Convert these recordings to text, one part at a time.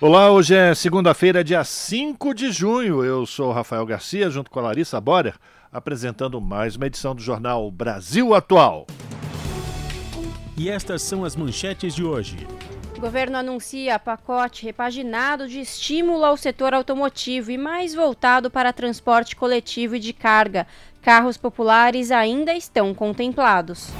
Olá, hoje é segunda-feira, dia 5 de junho. Eu sou Rafael Garcia, junto com a Larissa Borer, apresentando mais uma edição do jornal Brasil Atual. E estas são as manchetes de hoje. O governo anuncia pacote repaginado de estímulo ao setor automotivo e mais voltado para transporte coletivo e de carga. Carros populares ainda estão contemplados.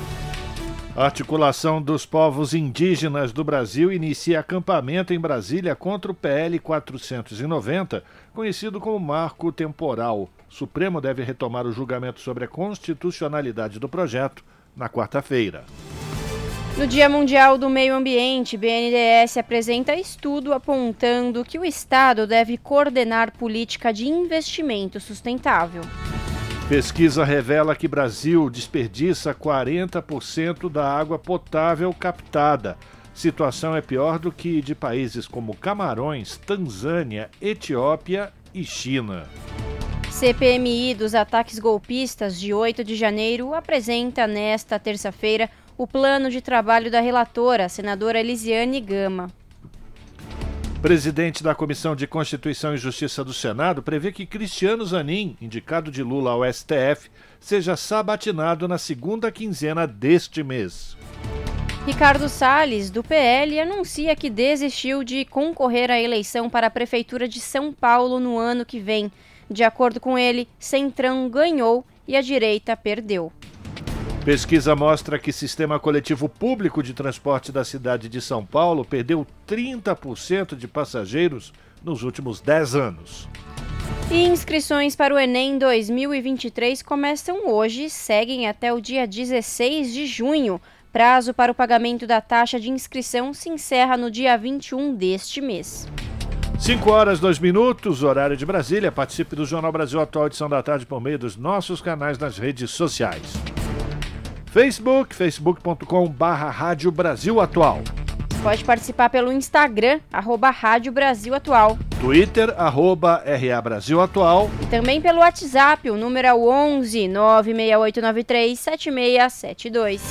A articulação dos povos indígenas do Brasil inicia acampamento em Brasília contra o PL 490, conhecido como Marco Temporal. O Supremo deve retomar o julgamento sobre a constitucionalidade do projeto na quarta-feira. No Dia Mundial do Meio Ambiente, BNDES apresenta estudo apontando que o Estado deve coordenar política de investimento sustentável. Pesquisa revela que Brasil desperdiça 40% da água potável captada. Situação é pior do que de países como Camarões, Tanzânia, Etiópia e China. CPMI dos ataques golpistas de 8 de janeiro apresenta nesta terça-feira o plano de trabalho da relatora, senadora Elisiane Gama. Presidente da Comissão de Constituição e Justiça do Senado prevê que Cristiano Zanin, indicado de Lula ao STF, seja sabatinado na segunda quinzena deste mês. Ricardo Salles, do PL, anuncia que desistiu de concorrer à eleição para a Prefeitura de São Paulo no ano que vem. De acordo com ele, Centrão ganhou e a direita perdeu. Pesquisa mostra que o sistema coletivo público de transporte da cidade de São Paulo perdeu 30% de passageiros nos últimos 10 anos. E inscrições para o Enem 2023 começam hoje e seguem até o dia 16 de junho. Prazo para o pagamento da taxa de inscrição se encerra no dia 21 deste mês. 5 horas, 2 minutos, horário de Brasília. Participe do Jornal Brasil Atual, edição da tarde, por meio dos nossos canais nas redes sociais. Facebook, facebook.com barra Rádio Brasil Atual. Pode participar pelo Instagram, arroba Rádio Brasil Atual. Twitter, arroba RA Brasil Atual. E também pelo WhatsApp, o número é o 11 96893 7672.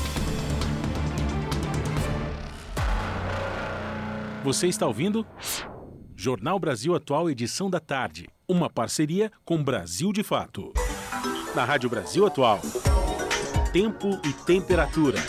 Você está ouvindo? Jornal Brasil Atual, edição da tarde. Uma parceria com Brasil de Fato. Na Rádio Brasil Atual tempo e temperatura.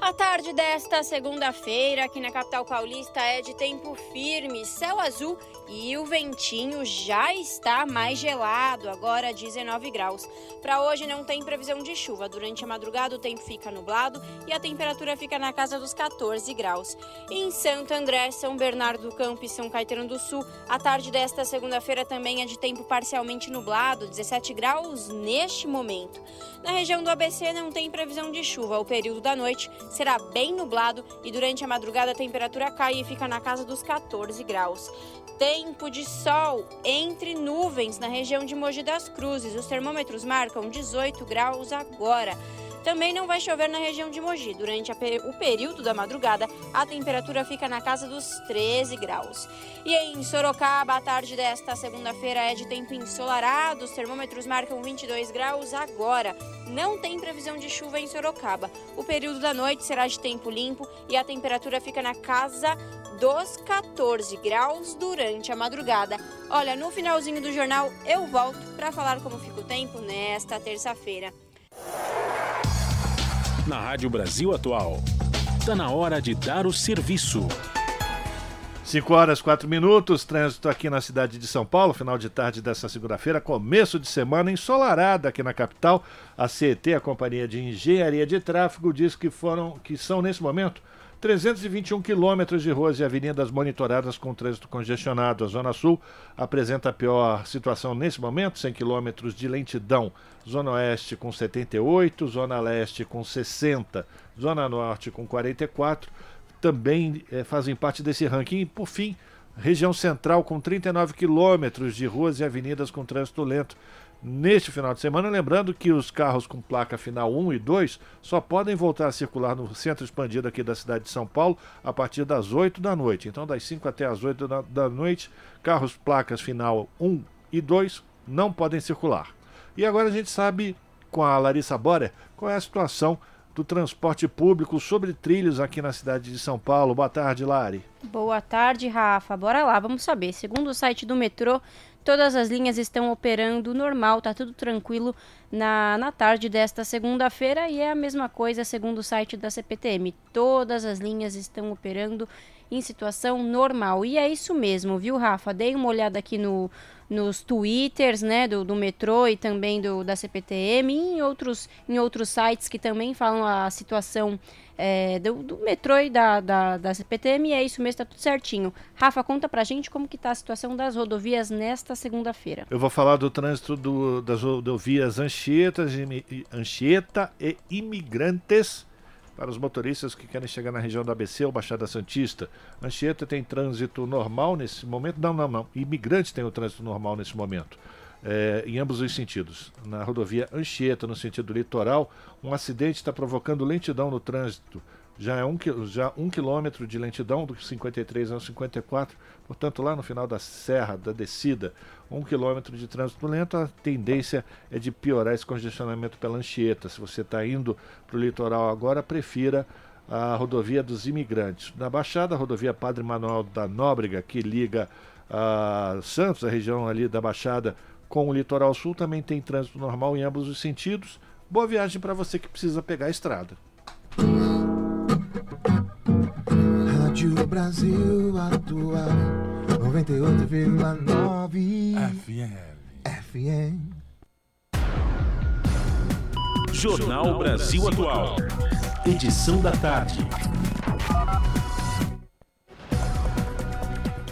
A tarde desta segunda-feira aqui na capital paulista é de tempo firme, céu azul e o ventinho já está mais gelado, agora 19 graus. Para hoje não tem previsão de chuva. Durante a madrugada o tempo fica nublado e a temperatura fica na casa dos 14 graus. Em Santo André, São Bernardo do Campo e São Caetano do Sul, a tarde desta segunda-feira também é de tempo parcialmente nublado, 17 graus neste momento. Na região do ABC não tem previsão de chuva. O período da noite será bem nublado e durante a madrugada a temperatura cai e fica na casa dos 14 graus. Tempo de sol entre nuvens na região de Mogi das Cruzes. Os termômetros marcam 18 graus agora. Também não vai chover na região de Mogi. Durante o período da madrugada, a temperatura fica na casa dos 13 graus. E em Sorocaba, a tarde desta segunda-feira é de tempo ensolarado. Os termômetros marcam 22 graus agora. Não tem previsão de chuva em Sorocaba. O período da noite será de tempo limpo e a temperatura fica na casa dos 14 graus durante a madrugada. Olha, no finalzinho do jornal eu volto para falar como fica o tempo nesta terça-feira. Na Rádio Brasil Atual, está na hora de dar o serviço. 5 horas 4 minutos, trânsito aqui na cidade de São Paulo, final de tarde dessa segunda-feira, começo de semana ensolarada aqui na capital. A CET, a Companhia de Engenharia de Tráfego, diz que foram que são nesse momento 321 quilômetros de ruas e avenidas monitoradas com trânsito congestionado. A Zona Sul apresenta a pior situação nesse momento, 100 quilômetros de lentidão. Zona Oeste com 78, Zona Leste com 60, Zona Norte com 44, também é, fazem parte desse ranking. E, por fim, região central com 39 quilômetros de ruas e avenidas com trânsito lento neste final de semana. Lembrando que os carros com placa final 1 e 2 só podem voltar a circular no centro expandido aqui da cidade de São Paulo a partir das 8 da noite. Então, das 5 até as 8 da, noite, carros placas final 1 e 2 não podem circular. E agora a gente sabe, com a Larissa Borer, qual é a situação do transporte público sobre trilhos aqui na cidade de São Paulo. Boa tarde, Lari. Boa tarde, Rafa. Bora lá, vamos saber. Segundo o site do metrô, todas as linhas estão operando normal, tá tudo tranquilo na, na tarde desta segunda-feira e é a mesma coisa segundo o site da CPTM. Todas as linhas estão operando em situação normal. E é isso mesmo, viu, Rafa? Dei uma olhada aqui no, nos twitters né, do, do metrô e também do, da CPTM e em outros, em outros sites que também falam a situação é, do, do, metrô e da, da, da CPTM e é isso mesmo, tá tudo certinho. Rafa, conta pra gente como que tá a situação das rodovias nesta segunda-feira. Eu vou falar do trânsito do, das rodovias Anchieta, Anchieta e Imigrantes para os motoristas que querem chegar na região da ABC ou Baixada Santista. Anchieta tem trânsito normal nesse momento? Não, não, não. Imigrantes têm o trânsito normal nesse momento. É, em ambos os sentidos. Na rodovia Anchieta, no sentido litoral, um acidente está provocando lentidão no trânsito já é um, já um quilômetro de lentidão, do 53 ao 54, portanto, lá no final da serra, da descida, um quilômetro de trânsito lento, a tendência é de piorar esse congestionamento pela Anchieta. Se você está indo para o litoral agora, prefira a rodovia dos imigrantes. Na Baixada, a rodovia Padre Manuel da Nóbrega, que liga a Santos, a região ali da Baixada, com o litoral sul, também tem trânsito normal em ambos os sentidos. Boa viagem para você que precisa pegar a estrada. Rádio Brasil Atual 98,9 FM. FM. Jornal Brasil Atual. Edição da tarde.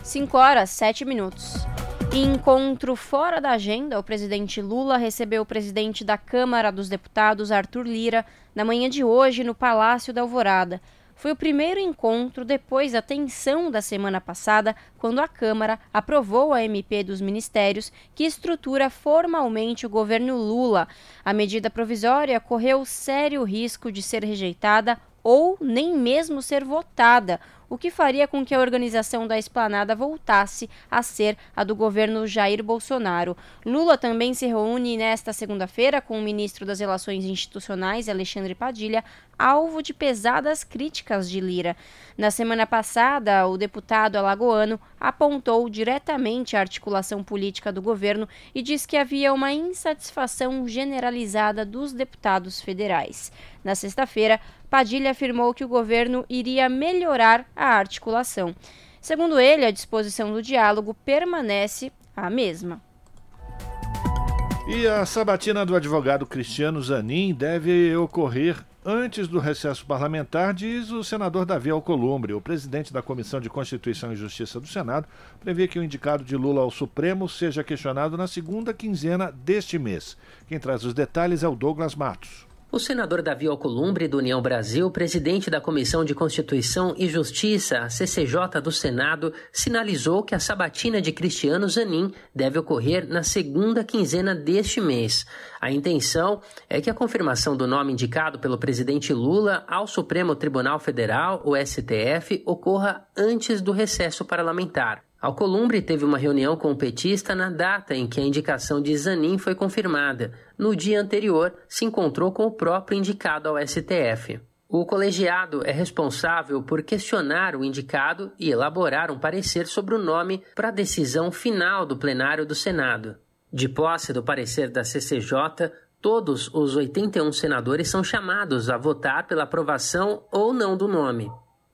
5 horas, 7 minutos. Em encontro fora da agenda, o presidente Lula recebeu o presidente da Câmara dos Deputados, Arthur Lira, na manhã de hoje no Palácio da Alvorada. Foi o primeiro encontro depois da tensão da semana passada, quando a Câmara aprovou a MP dos Ministérios, que estrutura formalmente o governo Lula. A medida provisória correu sério risco de ser rejeitada ou nem mesmo ser votada, o que faria com que a organização da esplanada voltasse a ser a do governo Jair Bolsonaro. Lula também se reúne nesta segunda-feira com o ministro das Relações Institucionais, Alexandre Padilha, alvo de pesadas críticas de Lira. Na semana passada, o deputado alagoano apontou diretamente a articulação política do governo e disse que havia uma insatisfação generalizada dos deputados federais. Na sexta-feira, Padilha afirmou que o governo iria melhorar a articulação. Segundo ele, a disposição do diálogo permanece a mesma. E a sabatina do advogado Cristiano Zanin deve ocorrer antes do recesso parlamentar, diz o senador Davi Alcolumbre. O presidente da Comissão de Constituição e Justiça do Senado prevê que o indicado de Lula ao Supremo seja questionado na segunda quinzena deste mês. Quem traz os detalhes é o Douglas Matos. O senador Davi Alcolumbre, do União Brasil, presidente da Comissão de Constituição e Justiça, a CCJ do Senado, sinalizou que a sabatina de Cristiano Zanin deve ocorrer na segunda quinzena deste mês. A intenção é que a confirmação do nome indicado pelo presidente Lula ao Supremo Tribunal Federal, o STF, ocorra antes do recesso parlamentar. Alcolumbre teve uma reunião com o petista na data em que a indicação de Zanin foi confirmada. No dia anterior, se encontrou com o próprio indicado ao STF. O colegiado é responsável por questionar o indicado e elaborar um parecer sobre o nome para a decisão final do plenário do Senado. De posse do parecer da CCJ, todos os 81 senadores são chamados a votar pela aprovação ou não do nome.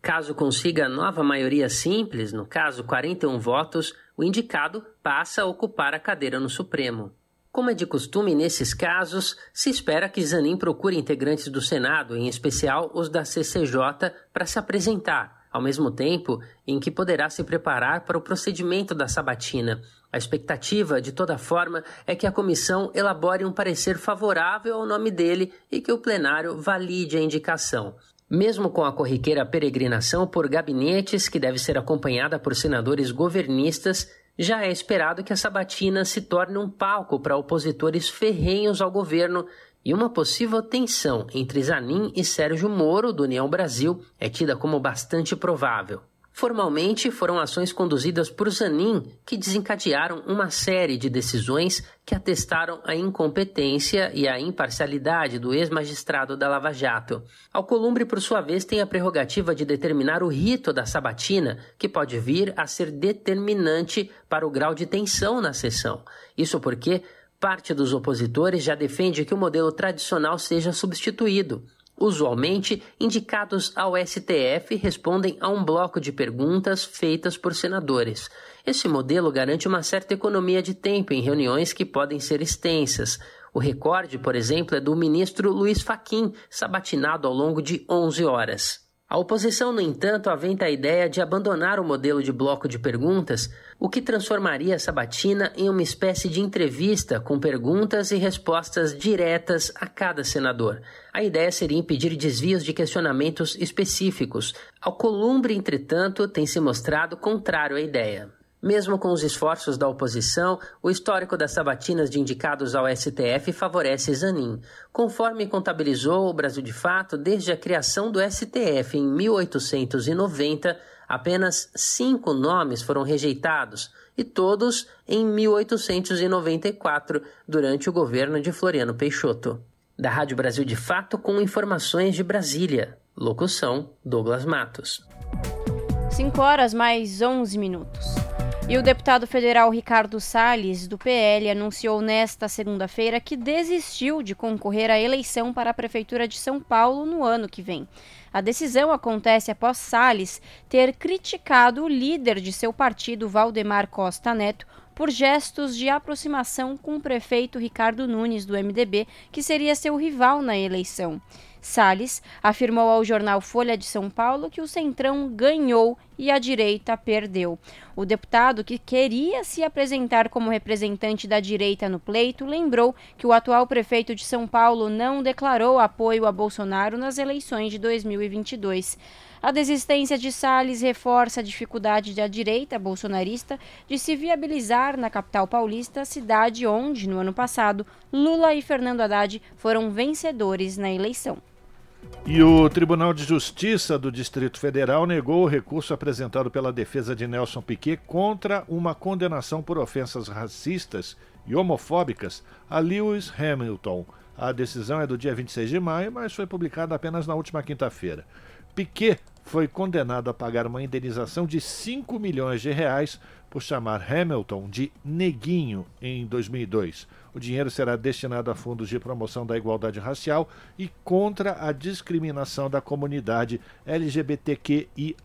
Caso consiga nova maioria simples, no caso 41 votos, o indicado passa a ocupar a cadeira no Supremo. Como é de costume nesses casos, se espera que Zanin procure integrantes do Senado, em especial os da CCJ, para se apresentar, ao mesmo tempo em que poderá se preparar para o procedimento da sabatina. A expectativa, de toda forma, é que a comissão elabore um parecer favorável ao nome dele e que o plenário valide a indicação. Mesmo com a corriqueira peregrinação por gabinetes, que deve ser acompanhada por senadores governistas, já é esperado que a sabatina se torne um palco para opositores ferrenhos ao governo e uma possível tensão entre Zanin e Sérgio Moro, do União Brasil, é tida como bastante provável. Formalmente, foram ações conduzidas por Zanin que desencadearam uma série de decisões que atestaram a incompetência e a imparcialidade do ex-magistrado da Lava Jato. Alcolumbre, por sua vez, tem a prerrogativa de determinar o rito da sabatina, que pode vir a ser determinante para o grau de tensão na sessão. Isso porque parte dos opositores já defende que o modelo tradicional seja substituído. Usualmente, indicados ao STF respondem a um bloco de perguntas feitas por senadores. Esse modelo garante uma certa economia de tempo em reuniões que podem ser extensas. O recorde, por exemplo, é do ministro Luiz Faquim, sabatinado ao longo de 11 horas. A oposição, no entanto, aventa a ideia de abandonar o modelo de bloco de perguntas, o que transformaria a sabatina em uma espécie de entrevista com perguntas e respostas diretas a cada senador. A ideia seria impedir desvios de questionamentos específicos. Alcolumbre, entretanto, tem se mostrado contrário à ideia. Mesmo com os esforços da oposição, o histórico das sabatinas de indicados ao STF favorece Zanin. Conforme contabilizou o Brasil de Fato, desde a criação do STF em 1890, apenas cinco nomes foram rejeitados, e todos em 1894, durante o governo de Floriano Peixoto. Da Rádio Brasil de Fato, com informações de Brasília. Locução: Douglas Matos. 5 horas mais 11 minutos. E o deputado federal Ricardo Salles, do PL, anunciou nesta segunda-feira que desistiu de concorrer à eleição para a Prefeitura de São Paulo no ano que vem. A decisão acontece após Salles ter criticado o líder de seu partido, Valdemar Costa Neto, por gestos de aproximação com o prefeito Ricardo Nunes, do MDB, que seria seu rival na eleição. Salles afirmou ao jornal Folha de São Paulo que o Centrão ganhou e a direita perdeu. O deputado, que queria se apresentar como representante da direita no pleito, lembrou que o atual prefeito de São Paulo não declarou apoio a Bolsonaro nas eleições de 2022. A desistência de Salles reforça a dificuldade da direita bolsonarista de se viabilizar na capital paulista, cidade onde, no ano passado, Lula e Fernando Haddad foram vencedores na eleição. E o Tribunal de Justiça do Distrito Federal negou o recurso apresentado pela defesa de Nelson Piquet contra uma condenação por ofensas racistas e homofóbicas a Lewis Hamilton. A decisão é do dia 26 de maio, mas foi publicada apenas na última quinta-feira. Piquet foi condenado a pagar uma indenização de 5 milhões de reais por chamar Hamilton de neguinho em 2002. O dinheiro será destinado a fundos de promoção da igualdade racial e contra a discriminação da comunidade LGBTQIA.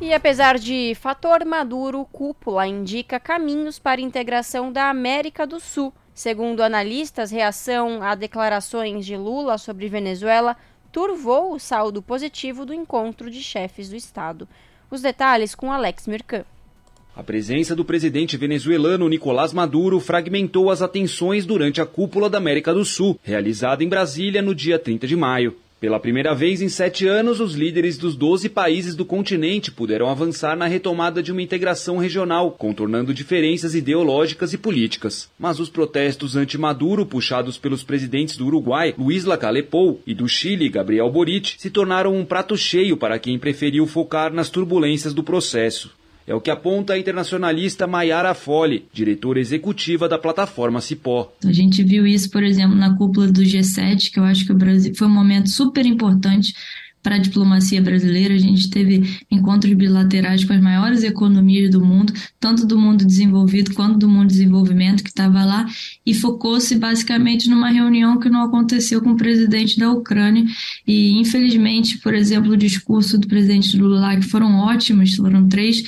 E apesar de fator maduro, cúpula indica caminhos para integração da América do Sul. Segundo analistas, reação a declarações de Lula sobre Venezuela turvou o saldo positivo do encontro de chefes do Estado. Os detalhes com Alex Mirkan. A presença do presidente venezuelano Nicolás Maduro fragmentou as atenções durante a cúpula da América do Sul, realizada em Brasília no dia 30 de maio. Pela primeira vez em sete anos, os líderes dos 12 países do continente puderam avançar na retomada de uma integração regional, contornando diferenças ideológicas e políticas. Mas os protestos anti-Maduro, puxados pelos presidentes do Uruguai, Luiz Lacalle Pou, e do Chile, Gabriel Boric, se tornaram um prato cheio para quem preferiu focar nas turbulências do processo. É o que aponta a internacionalista Mayara Fole, diretora executiva da plataforma Cipó. A gente viu isso, por exemplo, na cúpula do G7, que eu acho que o Brasil foi um momento super importante para a diplomacia brasileira. A gente teve encontros bilaterais com as maiores economias do mundo, tanto do mundo desenvolvido quanto do mundo desenvolvimento, que estava lá, e focou-se basicamente numa reunião que não aconteceu com o presidente da Ucrânia. E, infelizmente, por exemplo, o discurso do presidente Lula, que foram ótimos, foram três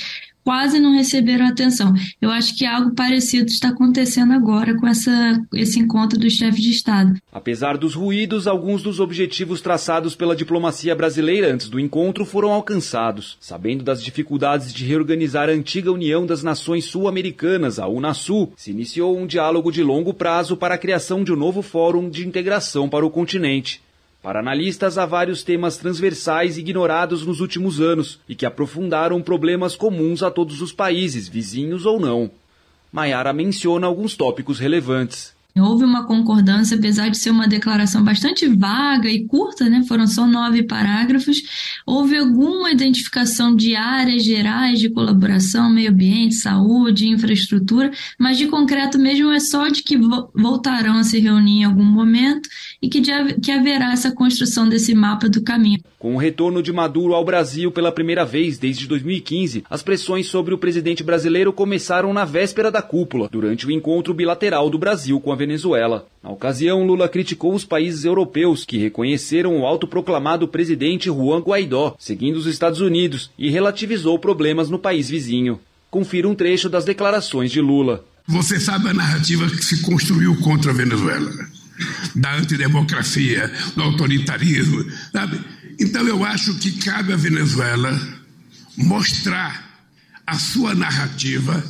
quase não receberam atenção. Eu acho que algo parecido está acontecendo agora com essa, esse encontro dos chefes de Estado. Apesar dos ruídos, alguns dos objetivos traçados pela diplomacia brasileira antes do encontro foram alcançados. Sabendo das dificuldades de reorganizar a antiga União das Nações Sul-Americanas, a Unasul, se iniciou um diálogo de longo prazo para a criação de um novo fórum de integração para o continente. Para analistas, há vários temas transversais ignorados nos últimos anos e que aprofundaram problemas comuns a todos os países, vizinhos ou não. Maiara menciona alguns tópicos relevantes. Houve uma concordância, apesar de ser uma declaração bastante vaga e curta, né? foram só nove parágrafos. Houve alguma identificação de áreas gerais de colaboração, meio ambiente, saúde, infraestrutura, mas de concreto mesmo é só de que voltarão a se reunir em algum momento e que, de, que haverá essa construção desse mapa do caminho. Com o retorno de Maduro ao Brasil pela primeira vez desde 2015, as pressões sobre o presidente brasileiro começaram na véspera da cúpula, durante o encontro bilateral do Brasil com a Venezuela. Na ocasião, Lula criticou os países europeus que reconheceram o autoproclamado presidente Juan Guaidó, seguindo os Estados Unidos, e relativizou problemas no país vizinho. Confira um trecho das declarações de Lula. Você sabe a narrativa que se construiu contra a Venezuela, da antidemocracia, do autoritarismo, sabe? Então eu acho que cabe à Venezuela mostrar a sua narrativa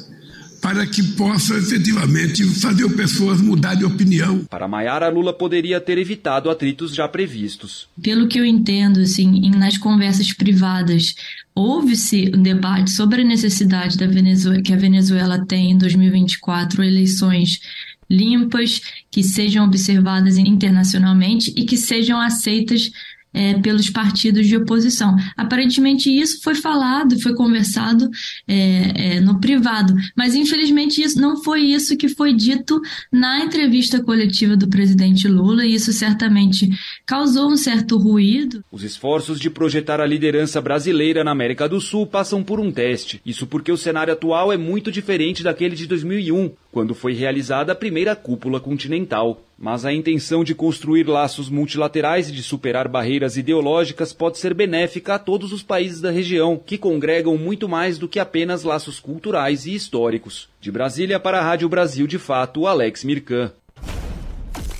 para que possa efetivamente fazer pessoas mudar de opinião. Para Maiara, Lula poderia ter evitado atritos já previstos. Pelo que eu entendo, assim, nas conversas privadas, houve-se um debate sobre a necessidade da Venezuela, que a Venezuela tem em 2024 eleições limpas, que sejam observadas internacionalmente e que sejam aceitas é, pelos partidos de oposição. Aparentemente isso foi falado, foi conversado é, é, no privado, mas infelizmente isso não foi isso que foi dito na entrevista coletiva do presidente Lula e isso certamente causou um certo ruído. Os esforços de projetar a liderança brasileira na América do Sul passam por um teste. Isso porque o cenário atual é muito diferente daquele de 2001, quando foi realizada a primeira cúpula continental. Mas a intenção de construir laços multilaterais e de superar barreiras ideológicas pode ser benéfica a todos os países da região, que congregam muito mais do que apenas laços culturais e históricos. De Brasília para a Rádio Brasil de Fato, Alex Mirkan.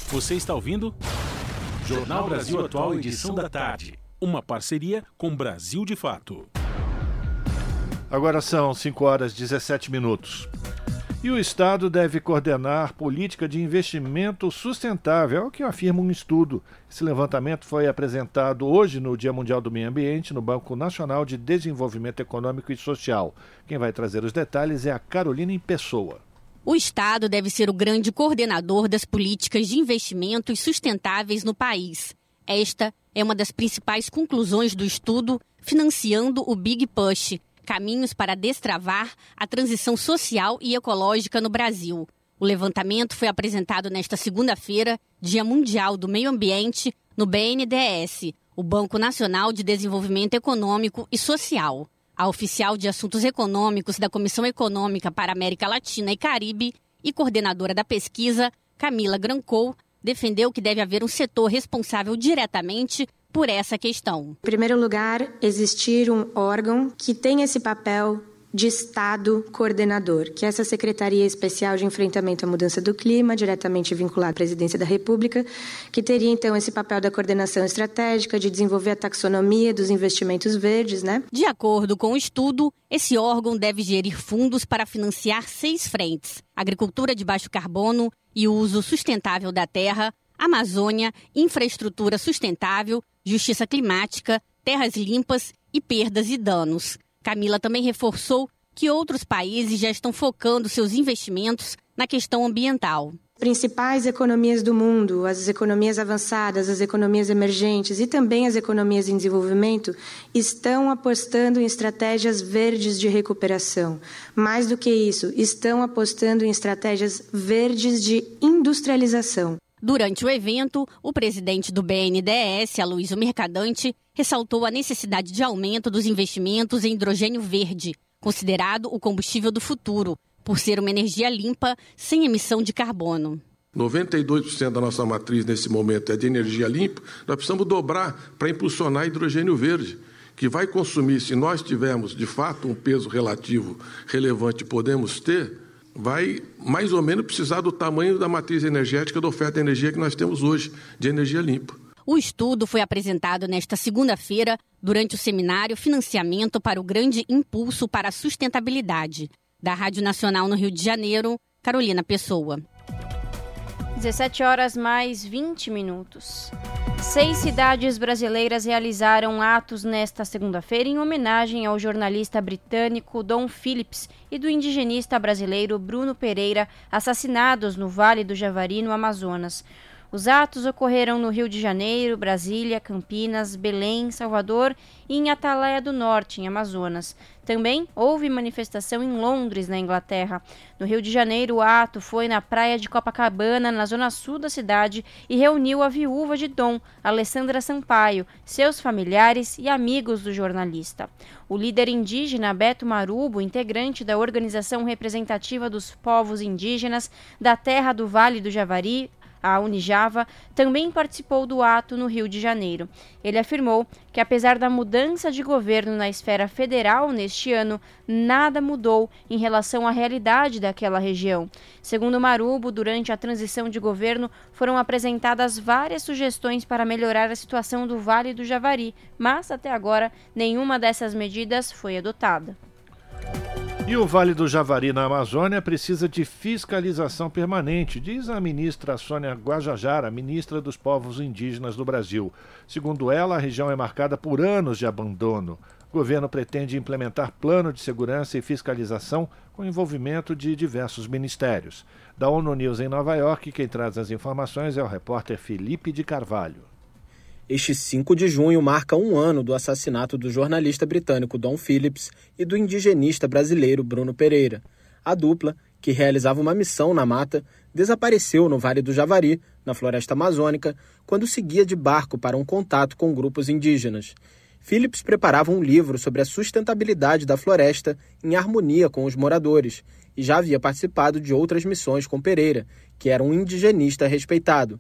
Você está ouvindo? Jornal Brasil Atual, edição da tarde. Uma parceria com Brasil de Fato. Agora são 5 horas e 17 minutos. E o Estado deve coordenar política de investimento sustentável, é o que afirma um estudo. Esse levantamento foi apresentado hoje no Dia Mundial do Meio Ambiente no Banco Nacional de Desenvolvimento Econômico e Social. Quem vai trazer os detalhes é a Carolina em Pessoa. O Estado deve ser o grande coordenador das políticas de investimentos sustentáveis no país. Esta é uma das principais conclusões do estudo, financiando o Big Push, caminhos para destravar a transição social e ecológica no Brasil. O levantamento foi apresentado nesta segunda-feira, Dia Mundial do Meio Ambiente, no BNDES, o Banco Nacional de Desenvolvimento Econômico e Social. A oficial de Assuntos Econômicos da Comissão Econômica para América Latina e Caribe e coordenadora da pesquisa, Camila Grancou, defendeu que deve haver um setor responsável diretamente por essa questão. Em primeiro lugar, existir um órgão que tem esse papel de Estado coordenador, que é essa Secretaria Especial de Enfrentamento à Mudança do Clima, diretamente vinculada à Presidência da República, que teria então esse papel da coordenação estratégica, de desenvolver a taxonomia dos investimentos verdes, né? De acordo com o estudo, esse órgão deve gerir fundos para financiar seis frentes: agricultura de baixo carbono e uso sustentável da terra, Amazônia, infraestrutura sustentável, justiça climática, terras limpas e perdas e danos. Camila também reforçou que outros países já estão focando seus investimentos na questão ambiental. Principais economias do mundo, as economias avançadas, as economias emergentes e também as economias em desenvolvimento, estão apostando em estratégias verdes de recuperação. Mais do que isso, estão apostando em estratégias verdes de industrialização. Durante o evento, o presidente do BNDES, Aloysio Mercadante, ressaltou a necessidade de aumento dos investimentos em hidrogênio verde, considerado o combustível do futuro, por ser uma energia limpa, sem emissão de carbono. 92% da nossa matriz nesse momento é de energia limpa, nós precisamos dobrar para impulsionar hidrogênio verde, que vai consumir, se nós tivermos de fato um peso relativo relevante, podemos ter, vai mais ou menos precisar do tamanho da matriz energética da oferta de energia que nós temos hoje, de energia limpa. O estudo foi apresentado nesta segunda-feira durante o seminário Financiamento para o Grande Impulso para a Sustentabilidade, da Rádio Nacional no Rio de Janeiro, Carolina Pessoa. 17 horas mais 20 minutos. Seis cidades brasileiras realizaram atos nesta segunda-feira em homenagem ao jornalista britânico Don Phillips e do indigenista brasileiro Bruno Pereira, assassinados no Vale do Javari, no Amazonas. Os atos ocorreram no Rio de Janeiro, Brasília, Campinas, Belém, Salvador e em Atalaia do Norte, em Amazonas. Também houve manifestação em Londres, na Inglaterra. No Rio de Janeiro, o ato foi na praia de Copacabana, na zona sul da cidade, e reuniu a viúva de Dom, Alessandra Sampaio, seus familiares e amigos do jornalista. O líder indígena Beto Marubo, integrante da organização representativa dos povos indígenas da terra do Vale do Javari, a Unijava, também participou do ato no Rio de Janeiro. Ele afirmou que, apesar da mudança de governo na esfera federal neste ano, nada mudou em relação à realidade daquela região. Segundo Marubo, durante a transição de governo foram apresentadas várias sugestões para melhorar a situação do Vale do Javari, mas até agora nenhuma dessas medidas foi adotada. E o Vale do Javari, na Amazônia, precisa de fiscalização permanente, diz a ministra Sônia Guajajara, ministra dos Povos Indígenas do Brasil. Segundo ela, a região é marcada por anos de abandono. O governo pretende implementar plano de segurança e fiscalização com envolvimento de diversos ministérios. Da ONU News em Nova York, quem traz as informações é o repórter Felipe de Carvalho. Este 5 de junho marca um ano do assassinato do jornalista britânico Don Phillips e do indigenista brasileiro Bruno Pereira. A dupla, que realizava uma missão na mata, desapareceu no Vale do Javari, na floresta amazônica, quando seguia de barco para um contato com grupos indígenas. Phillips preparava um livro sobre a sustentabilidade da floresta em harmonia com os moradores e já havia participado de outras missões com Pereira, que era um indigenista respeitado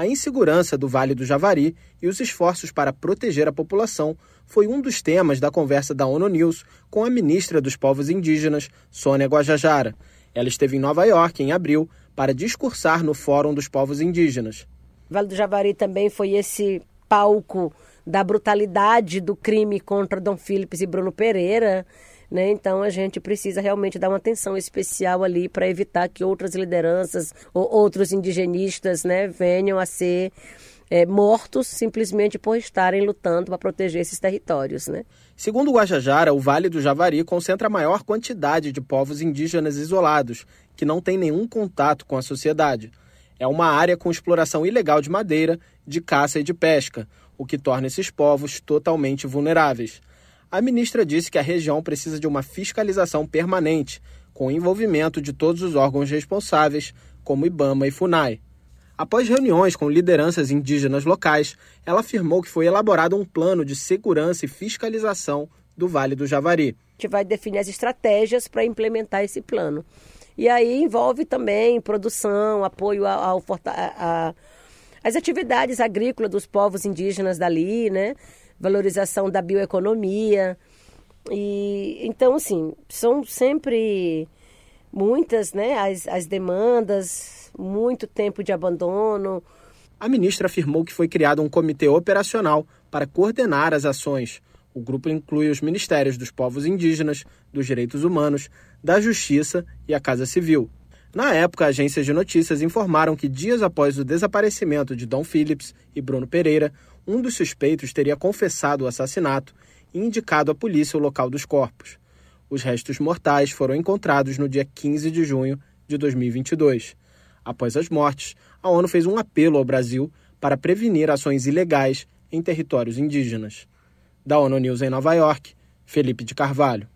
a insegurança do Vale do Javari e os esforços para proteger a população foi um dos temas da conversa da ONU News com a ministra dos Povos Indígenas, Sônia Guajajara. Ela esteve em Nova York em abril para discursar no Fórum dos Povos Indígenas. Vale do Javari também foi esse palco da brutalidade do crime contra Dom Philips e Bruno Pereira. Né? Então a gente precisa realmente dar uma atenção especial ali para evitar que outras lideranças ou outros indigenistas né, venham a ser é, mortos simplesmente por estarem lutando para proteger esses territórios. Né? Segundo o Guajajara, o Vale do Javari concentra a maior quantidade de povos indígenas isolados, que não têm nenhum contato com a sociedade. É uma área com exploração ilegal de madeira, de caça e de pesca, o que torna esses povos totalmente vulneráveis. A ministra disse que a região precisa de uma fiscalização permanente, com o envolvimento de todos os órgãos responsáveis, como IBAMA e FUNAI. Após reuniões com lideranças indígenas locais, ela afirmou que foi elaborado um plano de segurança e fiscalização do Vale do Javari. A gente vai definir as estratégias para implementar esse plano. E aí envolve também produção, apoio ao, ao a, a, as atividades agrícolas dos povos indígenas dali, né? Valorização da bioeconomia. E então, assim, são sempre muitas né, as, as demandas, muito tempo de abandono. A ministra afirmou que foi criado um comitê operacional para coordenar as ações. O grupo inclui os ministérios dos povos indígenas, dos direitos humanos, da justiça e a Casa Civil. Na época, agências de notícias informaram que dias após o desaparecimento de Dom Phillips e Bruno Pereira, um dos suspeitos teria confessado o assassinato e indicado à polícia o local dos corpos. Os restos mortais foram encontrados no dia 15 de junho de 2022. Após as mortes, a ONU fez um apelo ao Brasil para prevenir ações ilegais em territórios indígenas. Da ONU News em Nova York, Felipe de Carvalho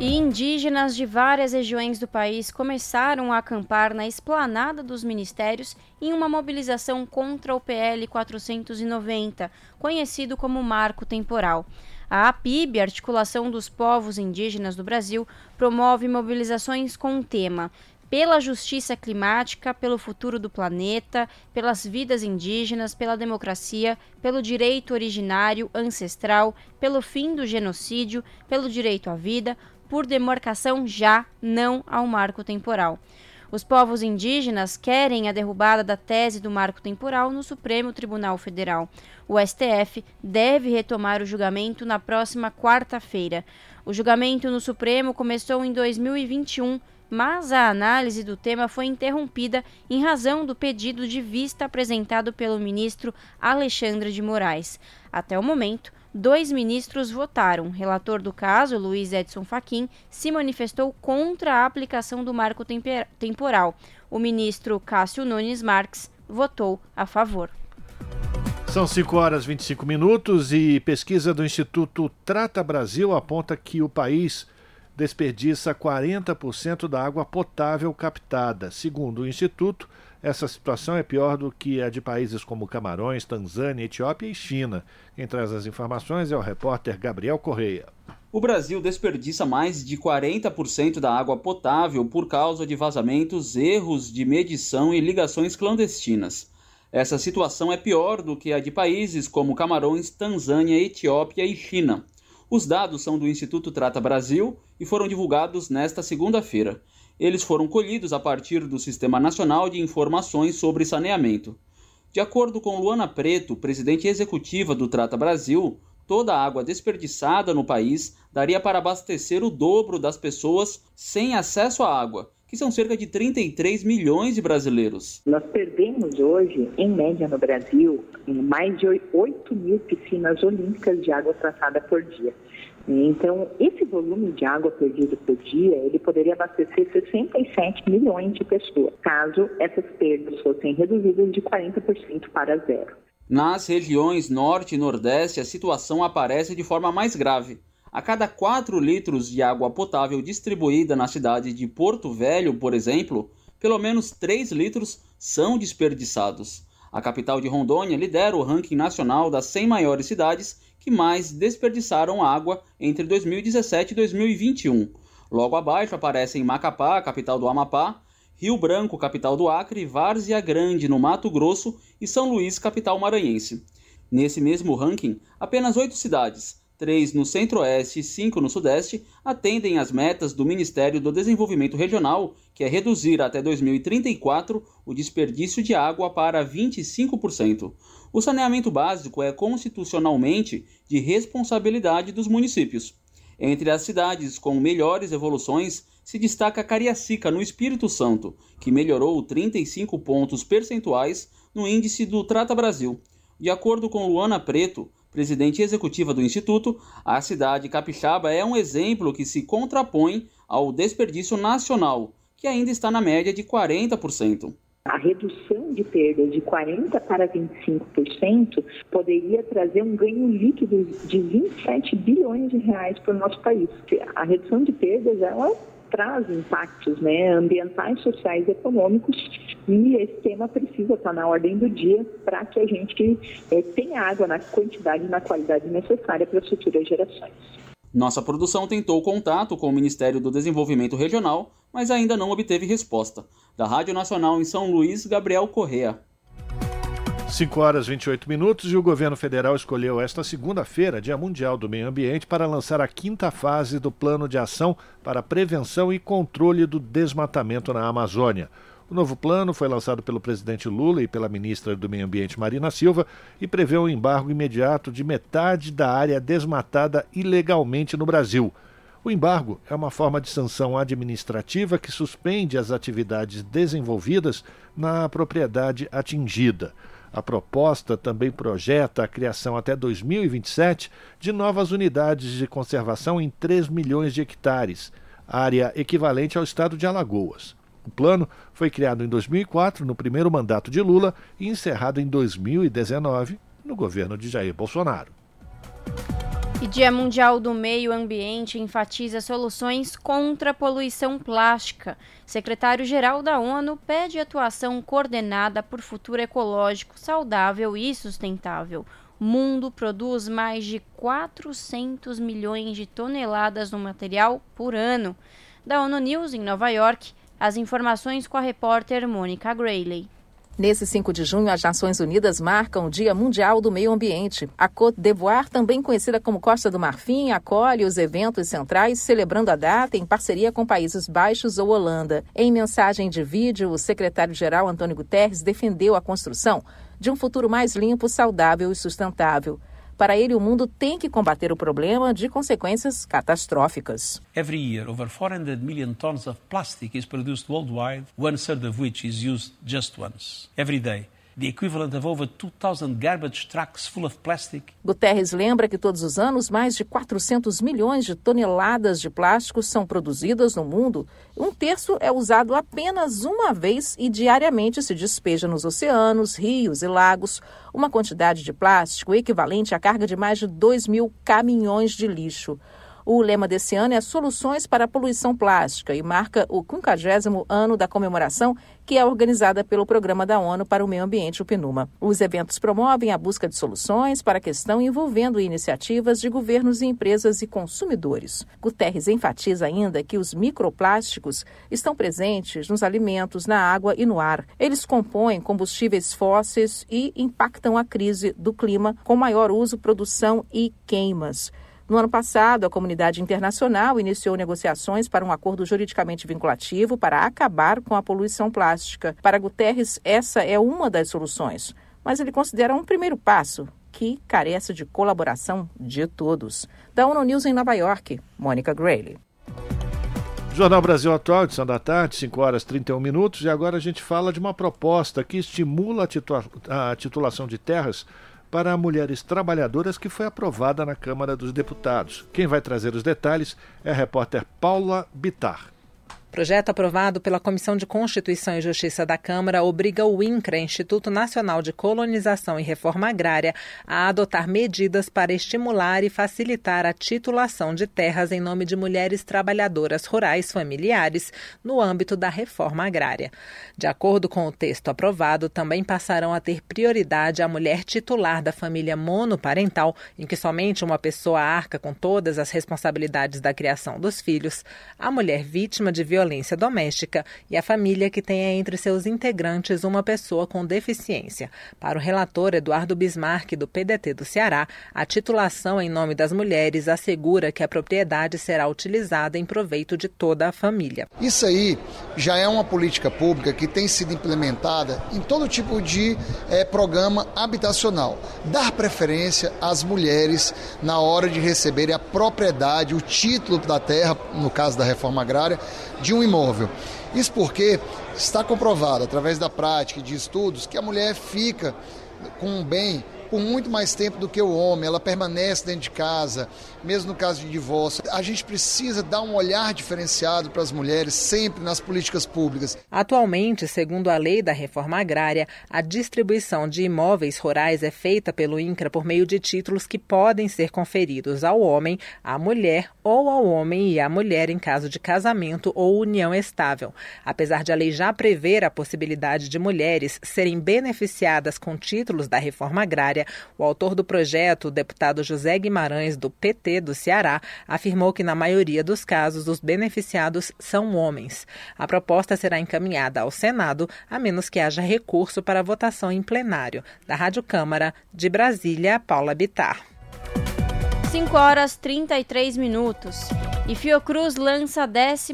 e indígenas de várias regiões do país começaram a acampar na esplanada dos ministérios em uma mobilização contra o PL 490, conhecido como Marco Temporal. A APIB, Articulação dos Povos Indígenas do Brasil, promove mobilizações com o tema pela justiça climática, pelo futuro do planeta, pelas vidas indígenas, pela democracia, pelo direito originário ancestral, pelo fim do genocídio, pelo direito à vida, por demarcação já, não ao marco temporal. Os povos indígenas querem a derrubada da tese do marco temporal no Supremo Tribunal Federal. O STF deve retomar o julgamento na próxima quarta-feira. O julgamento no Supremo começou em 2021 mas a análise do tema foi interrompida em razão do pedido de vista apresentado pelo ministro Alexandre de Moraes. Até o momento, dois ministros votaram. Relator do caso, Luiz Edson Fachin, se manifestou contra a aplicação do marco temporal. O ministro Cássio Nunes Marques votou a favor. São 5 horas e 25 minutos e pesquisa do Instituto Trata Brasil aponta que o país desperdiça 40% da água potável captada. Segundo o Instituto, essa situação é pior do que a de países como Camarões, Tanzânia, Etiópia e China. Quem traz as informações é o repórter Gabriel Correia. O Brasil desperdiça mais de 40% da água potável por causa de vazamentos, erros de medição e ligações clandestinas. Essa situação é pior do que a de países como Camarões, Tanzânia, Etiópia e China. Os dados são do Instituto Trata Brasil e foram divulgados nesta segunda-feira. Eles foram colhidos a partir do Sistema Nacional de Informações sobre Saneamento. De acordo com Luana Preto, presidente executiva do Trata Brasil, toda a água desperdiçada no país daria para abastecer o dobro das pessoas sem acesso à água que são cerca de 33 milhões de brasileiros. Nós perdemos hoje, em média no Brasil, mais de 8 mil piscinas olímpicas de água tratada por dia. Então, esse volume de água perdido por dia, ele poderia abastecer 67 milhões de pessoas, caso essas perdas fossem reduzidas de 40% para zero. Nas regiões Norte e Nordeste, a situação aparece de forma mais grave. A cada 4 litros de água potável distribuída na cidade de Porto Velho, por exemplo, pelo menos 3 litros são desperdiçados. A capital de Rondônia lidera o ranking nacional das 100 maiores cidades que mais desperdiçaram água entre 2017 e 2021. Logo abaixo aparecem Macapá, capital do Amapá, Rio Branco, capital do Acre, Várzea Grande, no Mato Grosso e São Luís, capital maranhense. Nesse mesmo ranking, apenas oito cidades, 3 no Centro-Oeste e 5 no Sudeste, atendem às metas do Ministério do Desenvolvimento Regional, que é reduzir até 2034 o desperdício de água para 25%. O saneamento básico é constitucionalmente de responsabilidade dos municípios. Entre as cidades com melhores evoluções se destaca Cariacica, no Espírito Santo, que melhorou 35 pontos percentuais no índice do Trata Brasil. De acordo com Luana Preto, presidente executiva do Instituto, a cidade capixaba é um exemplo que se contrapõe ao desperdício nacional, que ainda está na média de 40%. A redução de perdas de 40% para 25% poderia trazer um ganho líquido de 27 bilhões de reais para o nosso país. A redução de perdas ela traz impactos né, ambientais, sociais e econômicos e esse tema precisa estar na ordem do dia para que a gente é, tenha água na quantidade e na qualidade necessária para as futuras gerações. Nossa produção tentou contato com o Ministério do Desenvolvimento Regional, mas ainda não obteve resposta. Da Rádio Nacional em São Luís, Gabriel Correa. 5 horas e 28 minutos e o governo federal escolheu esta segunda-feira, Dia Mundial do Meio Ambiente, para lançar a quinta fase do Plano de Ação para Prevenção e Controle do Desmatamento na Amazônia. O novo plano foi lançado pelo presidente Lula e pela ministra do Meio Ambiente Marina Silva e prevê um embargo imediato de metade da área desmatada ilegalmente no Brasil. O embargo é uma forma de sanção administrativa que suspende as atividades desenvolvidas na propriedade atingida. A proposta também projeta a criação até 2027 de novas unidades de conservação em 3 milhões de hectares, área equivalente ao estado de Alagoas. O plano foi criado em 2004, no primeiro mandato de Lula, e encerrado em 2019, no governo de Jair Bolsonaro. E Dia Mundial do Meio Ambiente enfatiza soluções contra a poluição plástica. Secretário-geral da ONU pede atuação coordenada por futuro ecológico, saudável e sustentável. O mundo produz mais de 400 milhões de toneladas do material por ano. Da ONU News em Nova York, as informações com a repórter Mônica Grayley. Nesse 5 de junho, as Nações Unidas marcam o Dia Mundial do Meio Ambiente. A Côte d'Ivoire, também conhecida como Costa do Marfim, acolhe os eventos centrais, celebrando a data em parceria com Países Baixos ou Holanda. Em mensagem de vídeo, o secretário-geral Antônio Guterres defendeu a construção de um futuro mais limpo, saudável e sustentável. Para ele, o mundo tem que combater o problema de consequências catastróficas. Every year, over 400 million tons of plastic is produced worldwide, one third of which is used just once. Every day the equivalent of over 2,000 garbage trucks full of plastic. Guterres lembra que todos os anos mais de 400 milhões de toneladas de plástico são produzidas no mundo. Um terço é usado apenas uma vez e diariamente se despeja nos oceanos, rios e lagos, uma quantidade de plástico equivalente à carga de mais de 2 mil caminhões de lixo. O lema desse ano é Soluções para a Poluição Plástica e marca o 50 ano da comemoração que é organizada pelo Programa da ONU para o Meio Ambiente, o PNUMA. Os eventos promovem a busca de soluções para a questão envolvendo iniciativas de governos empresas e consumidores. Guterres enfatiza ainda que os microplásticos estão presentes nos alimentos, na água e no ar. Eles compõem combustíveis fósseis e impactam a crise do clima com maior uso, produção e queimas. No ano passado, a comunidade internacional iniciou negociações para um acordo juridicamente vinculativo para acabar com a poluição plástica. Para Guterres, essa é uma das soluções, mas ele considera um primeiro passo que carece de colaboração de todos. Da ONU News em Nova York, Mônica Grayley. Jornal Brasil Atual, edição da tarde, 5 horas e 31 minutos. E agora a gente fala de uma proposta que estimula a titulação de terras para mulheres trabalhadoras que foi aprovada na Câmara dos Deputados. Quem vai trazer os detalhes é a repórter Paula Bitar. Projeto aprovado pela Comissão de Constituição e Justiça da Câmara obriga o INCRA, Instituto Nacional de Colonização e Reforma Agrária, a adotar medidas para estimular e facilitar a titulação de terras em nome de mulheres trabalhadoras rurais familiares no âmbito da reforma agrária. De acordo com o texto aprovado, também passarão a ter prioridade a mulher titular da família monoparental, em que somente uma pessoa arca com todas as responsabilidades da criação dos filhos, a mulher vítima de violência violência doméstica e a família que tenha entre seus integrantes uma pessoa com deficiência. Para o relator Eduardo Bismarck, do PDT do Ceará, a titulação em nome das mulheres assegura que a propriedade será utilizada em proveito de toda a família. Isso aí já é uma política pública que tem sido implementada em todo tipo de é, programa habitacional. Dar preferência às mulheres na hora de receberem a propriedade, o título da terra, no caso da reforma agrária, de um imóvel. Isso porque está comprovado através da prática e de estudos que a mulher fica com um bem por muito mais tempo do que o homem, ela permanece dentro de casa, mesmo no caso de divórcio. A gente precisa dar um olhar diferenciado para as mulheres sempre nas políticas públicas. Atualmente, segundo a lei da reforma agrária, a distribuição de imóveis rurais é feita pelo INCRA por meio de títulos que podem ser conferidos ao homem, à mulher ou ao homem e à mulher em caso de casamento ou união estável. Apesar de a lei já prever a possibilidade de mulheres serem beneficiadas com títulos da reforma agrária, o autor do projeto, o deputado José Guimarães, do PT, do Ceará afirmou que, na maioria dos casos, os beneficiados são homens. A proposta será encaminhada ao Senado, a menos que haja recurso para votação em plenário. Da Rádio Câmara, de Brasília, Paula Bitar. 5 horas 33 minutos. E Fiocruz lança a 12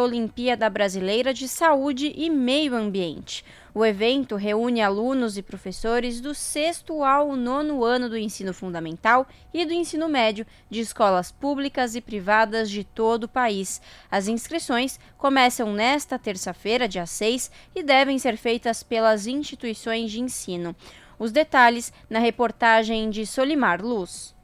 Olimpíada Brasileira de Saúde e Meio Ambiente. O evento reúne alunos e professores do sexto ao nono ano do ensino fundamental e do ensino médio de escolas públicas e privadas de todo o país. As inscrições começam nesta terça-feira, dia 6, e devem ser feitas pelas instituições de ensino. Os detalhes na reportagem de Solimar Luz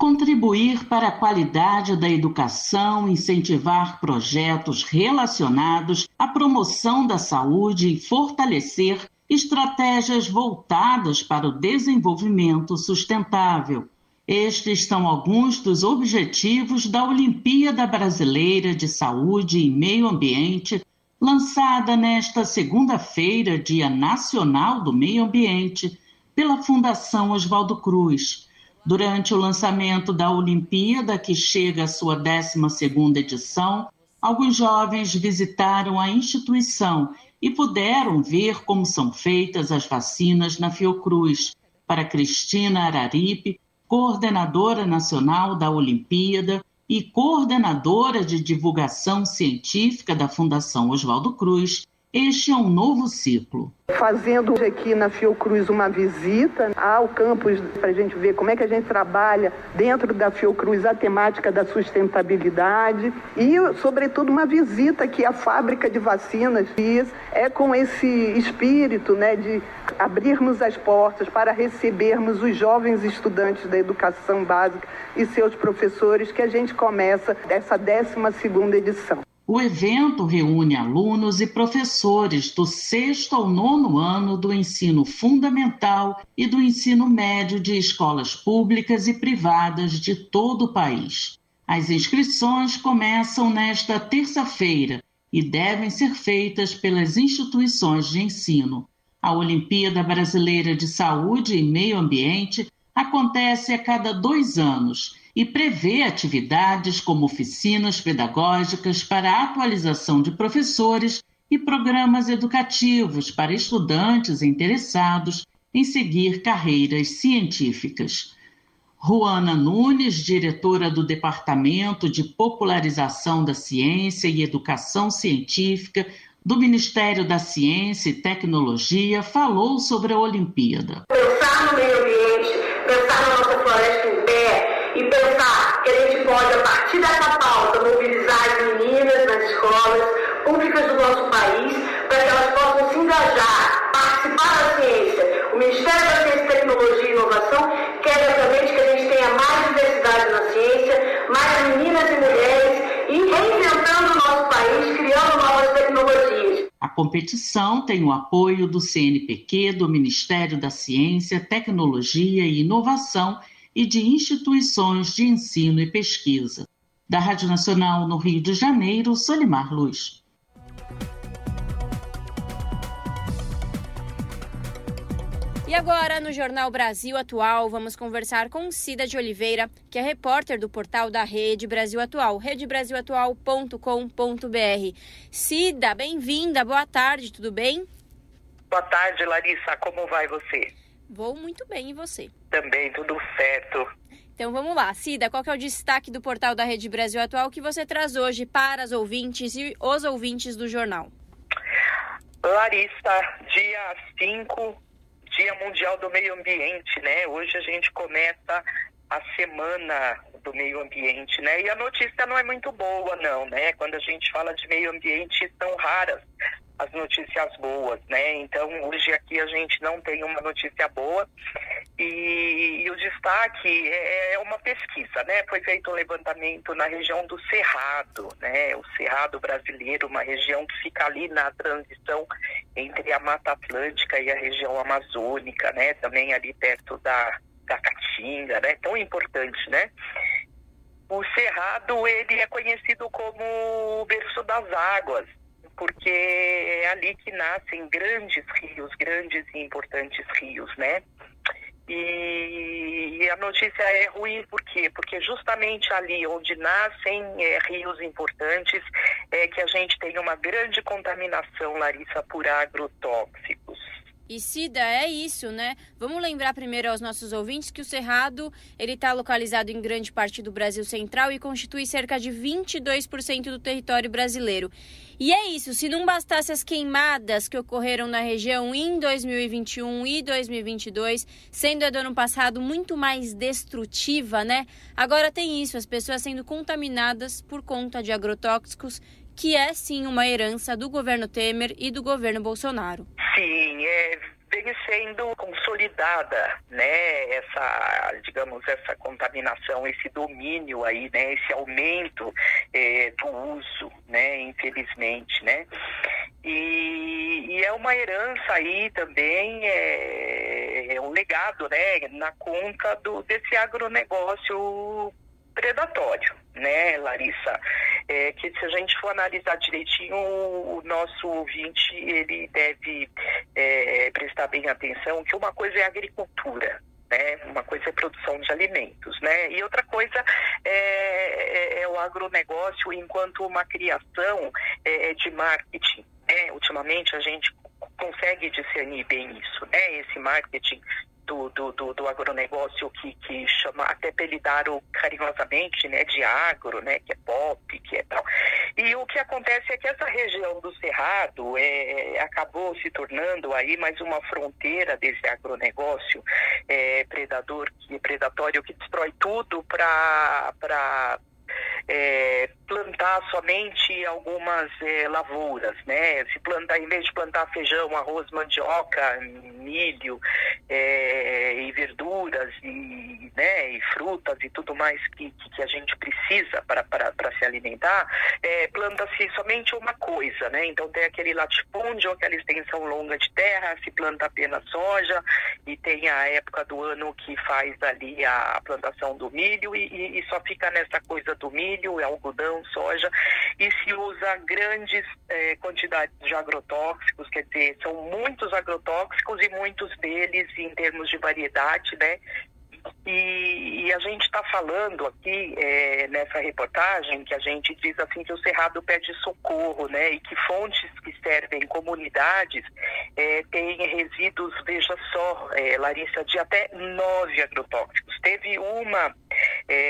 contribuir para a qualidade da educação, incentivar projetos relacionados à promoção da saúde e fortalecer estratégias voltadas para o desenvolvimento sustentável. Estes são alguns dos objetivos da Olimpíada Brasileira de Saúde e Meio Ambiente, lançada nesta segunda-feira, Dia Nacional do Meio Ambiente, pela Fundação Oswaldo Cruz Durante o lançamento da Olimpíada, que chega à sua 12ª edição, alguns jovens visitaram a instituição e puderam ver como são feitas as vacinas na Fiocruz. Para Cristina Araripe, coordenadora nacional da Olimpíada e coordenadora de divulgação científica da Fundação Oswaldo Cruz, este é um novo ciclo. Fazendo aqui na Fiocruz uma visita ao campus para a gente ver como é que a gente trabalha dentro da Fiocruz a temática da sustentabilidade e, sobretudo, uma visita que a fábrica de vacinas fiz é com esse espírito né, de abrirmos as portas para recebermos os jovens estudantes da educação básica e seus professores que a gente começa essa 12 segunda edição. O evento reúne alunos e professores do sexto ao nono ano do ensino fundamental e do ensino médio de escolas públicas e privadas de todo o país. As inscrições começam nesta terça-feira e devem ser feitas pelas instituições de ensino. A Olimpíada Brasileira de Saúde e Meio Ambiente acontece a cada dois anos e prevê atividades como oficinas pedagógicas para a atualização de professores e programas educativos para estudantes interessados em seguir carreiras científicas. Ruana Nunes, diretora do Departamento de Popularização da Ciência e Educação Científica do Ministério da Ciência e Tecnologia, falou sobre a Olimpíada. Pensar no meio ambiente, pensar na nossa floresta em pé, e pensar que a gente pode, a partir dessa pauta, mobilizar as meninas nas escolas públicas do nosso país para que elas possam se engajar, participar da ciência. O Ministério da Ciência, Tecnologia e Inovação quer exatamente que a gente tenha mais diversidade na ciência, mais meninas e mulheres e reinventando o nosso país, criando novas tecnologias. A competição tem o apoio do CNPq, do Ministério da Ciência, Tecnologia e Inovação e de instituições de ensino e pesquisa. Da Rádio Nacional no Rio de Janeiro, Solimar Luz. E agora, no Jornal Brasil Atual, vamos conversar com Cida de Oliveira, que é repórter do portal da Rede Brasil Atual, redebrasilatual.com.br. Cida, bem-vinda, boa tarde, tudo bem? Boa tarde, Larissa, como vai você? Vou muito bem, e você? Também, tudo certo. Então vamos lá. Cida, qual é o destaque do portal da Rede Brasil Atual que você traz hoje para as ouvintes e os ouvintes do jornal? Larissa, dia 5, Dia Mundial do Meio Ambiente, né? Hoje a gente começa a semana do meio ambiente, né? E a notícia não é muito boa, não, né? Quando a gente fala de meio ambiente, são raras as notícias boas, né? Então, hoje aqui a gente não tem uma notícia boa e, e o destaque é, é uma pesquisa, né? Foi feito um levantamento na região do Cerrado, né? O Cerrado brasileiro, uma região que fica ali na transição entre a Mata Atlântica e a região amazônica, né? Também ali perto da, da Caatinga, né? Tão importante, né? O Cerrado, ele é conhecido como o berço das águas, porque é ali que nascem grandes rios, grandes e importantes rios, né? E, a notícia é ruim por quê? Porque justamente ali onde nascem é, rios importantes é que a gente tem uma grande contaminação, Larissa, por agrotóxicos. E Cida, é isso, né? Vamos lembrar primeiro aos nossos ouvintes que o Cerrado ele está localizado em grande parte do Brasil Central e constitui cerca de 22% do território brasileiro. E é isso, se não bastasse as queimadas que ocorreram na região em 2021 e 2022, sendo a do ano passado muito mais destrutiva, né? Agora tem isso, as pessoas sendo contaminadas por conta de agrotóxicos que é sim uma herança do governo Temer e do governo Bolsonaro. Sim, é, vem sendo consolidada, né, essa, digamos, essa contaminação, esse domínio aí, né, esse aumento é, do uso, né, infelizmente, né, e, e, é uma herança aí também, é, é um legado, né, na conta do, desse agronegócio predatório, né, Larissa? É que se a gente for analisar direitinho, o nosso ouvinte ele deve é, prestar bem atenção que uma coisa é agricultura, né? Uma coisa é produção de alimentos, né? E outra coisa é, é, é o agronegócio enquanto uma criação é, de marketing. Né? Ultimamente a gente consegue discernir bem isso, né? Esse marketing do, do, do, do agronegócio que, que chama, até apelidaram carinhosamente, né, de agro, né, que é pop, que é tal. E o que acontece é que essa região do Cerrado é, acabou se tornando aí mais uma fronteira desse agronegócio é, predador, predatório que destrói tudo para é, plantar somente algumas é, lavouras, né? Se plantar, em vez de plantar feijão, arroz, mandioca, milho é, e verduras e, né, e frutas e tudo mais que, que a gente precisa para se alimentar, é, planta-se somente uma coisa, né? Então tem aquele latifúndio, aquela extensão longa de terra, se planta apenas soja e tem a época do ano que faz ali a plantação do milho e, e, e só fica nessa coisa do milho, algodão, soja, e se usa grandes eh, quantidades de agrotóxicos, quer dizer, são muitos agrotóxicos e muitos deles em termos de variedade, né? E, e, a gente está falando aqui é, nessa reportagem que a gente diz assim que o Cerrado pede socorro, né? E que fontes que servem comunidades é, têm resíduos, veja só, é, Larissa, de até nove agrotóxicos. Teve uma,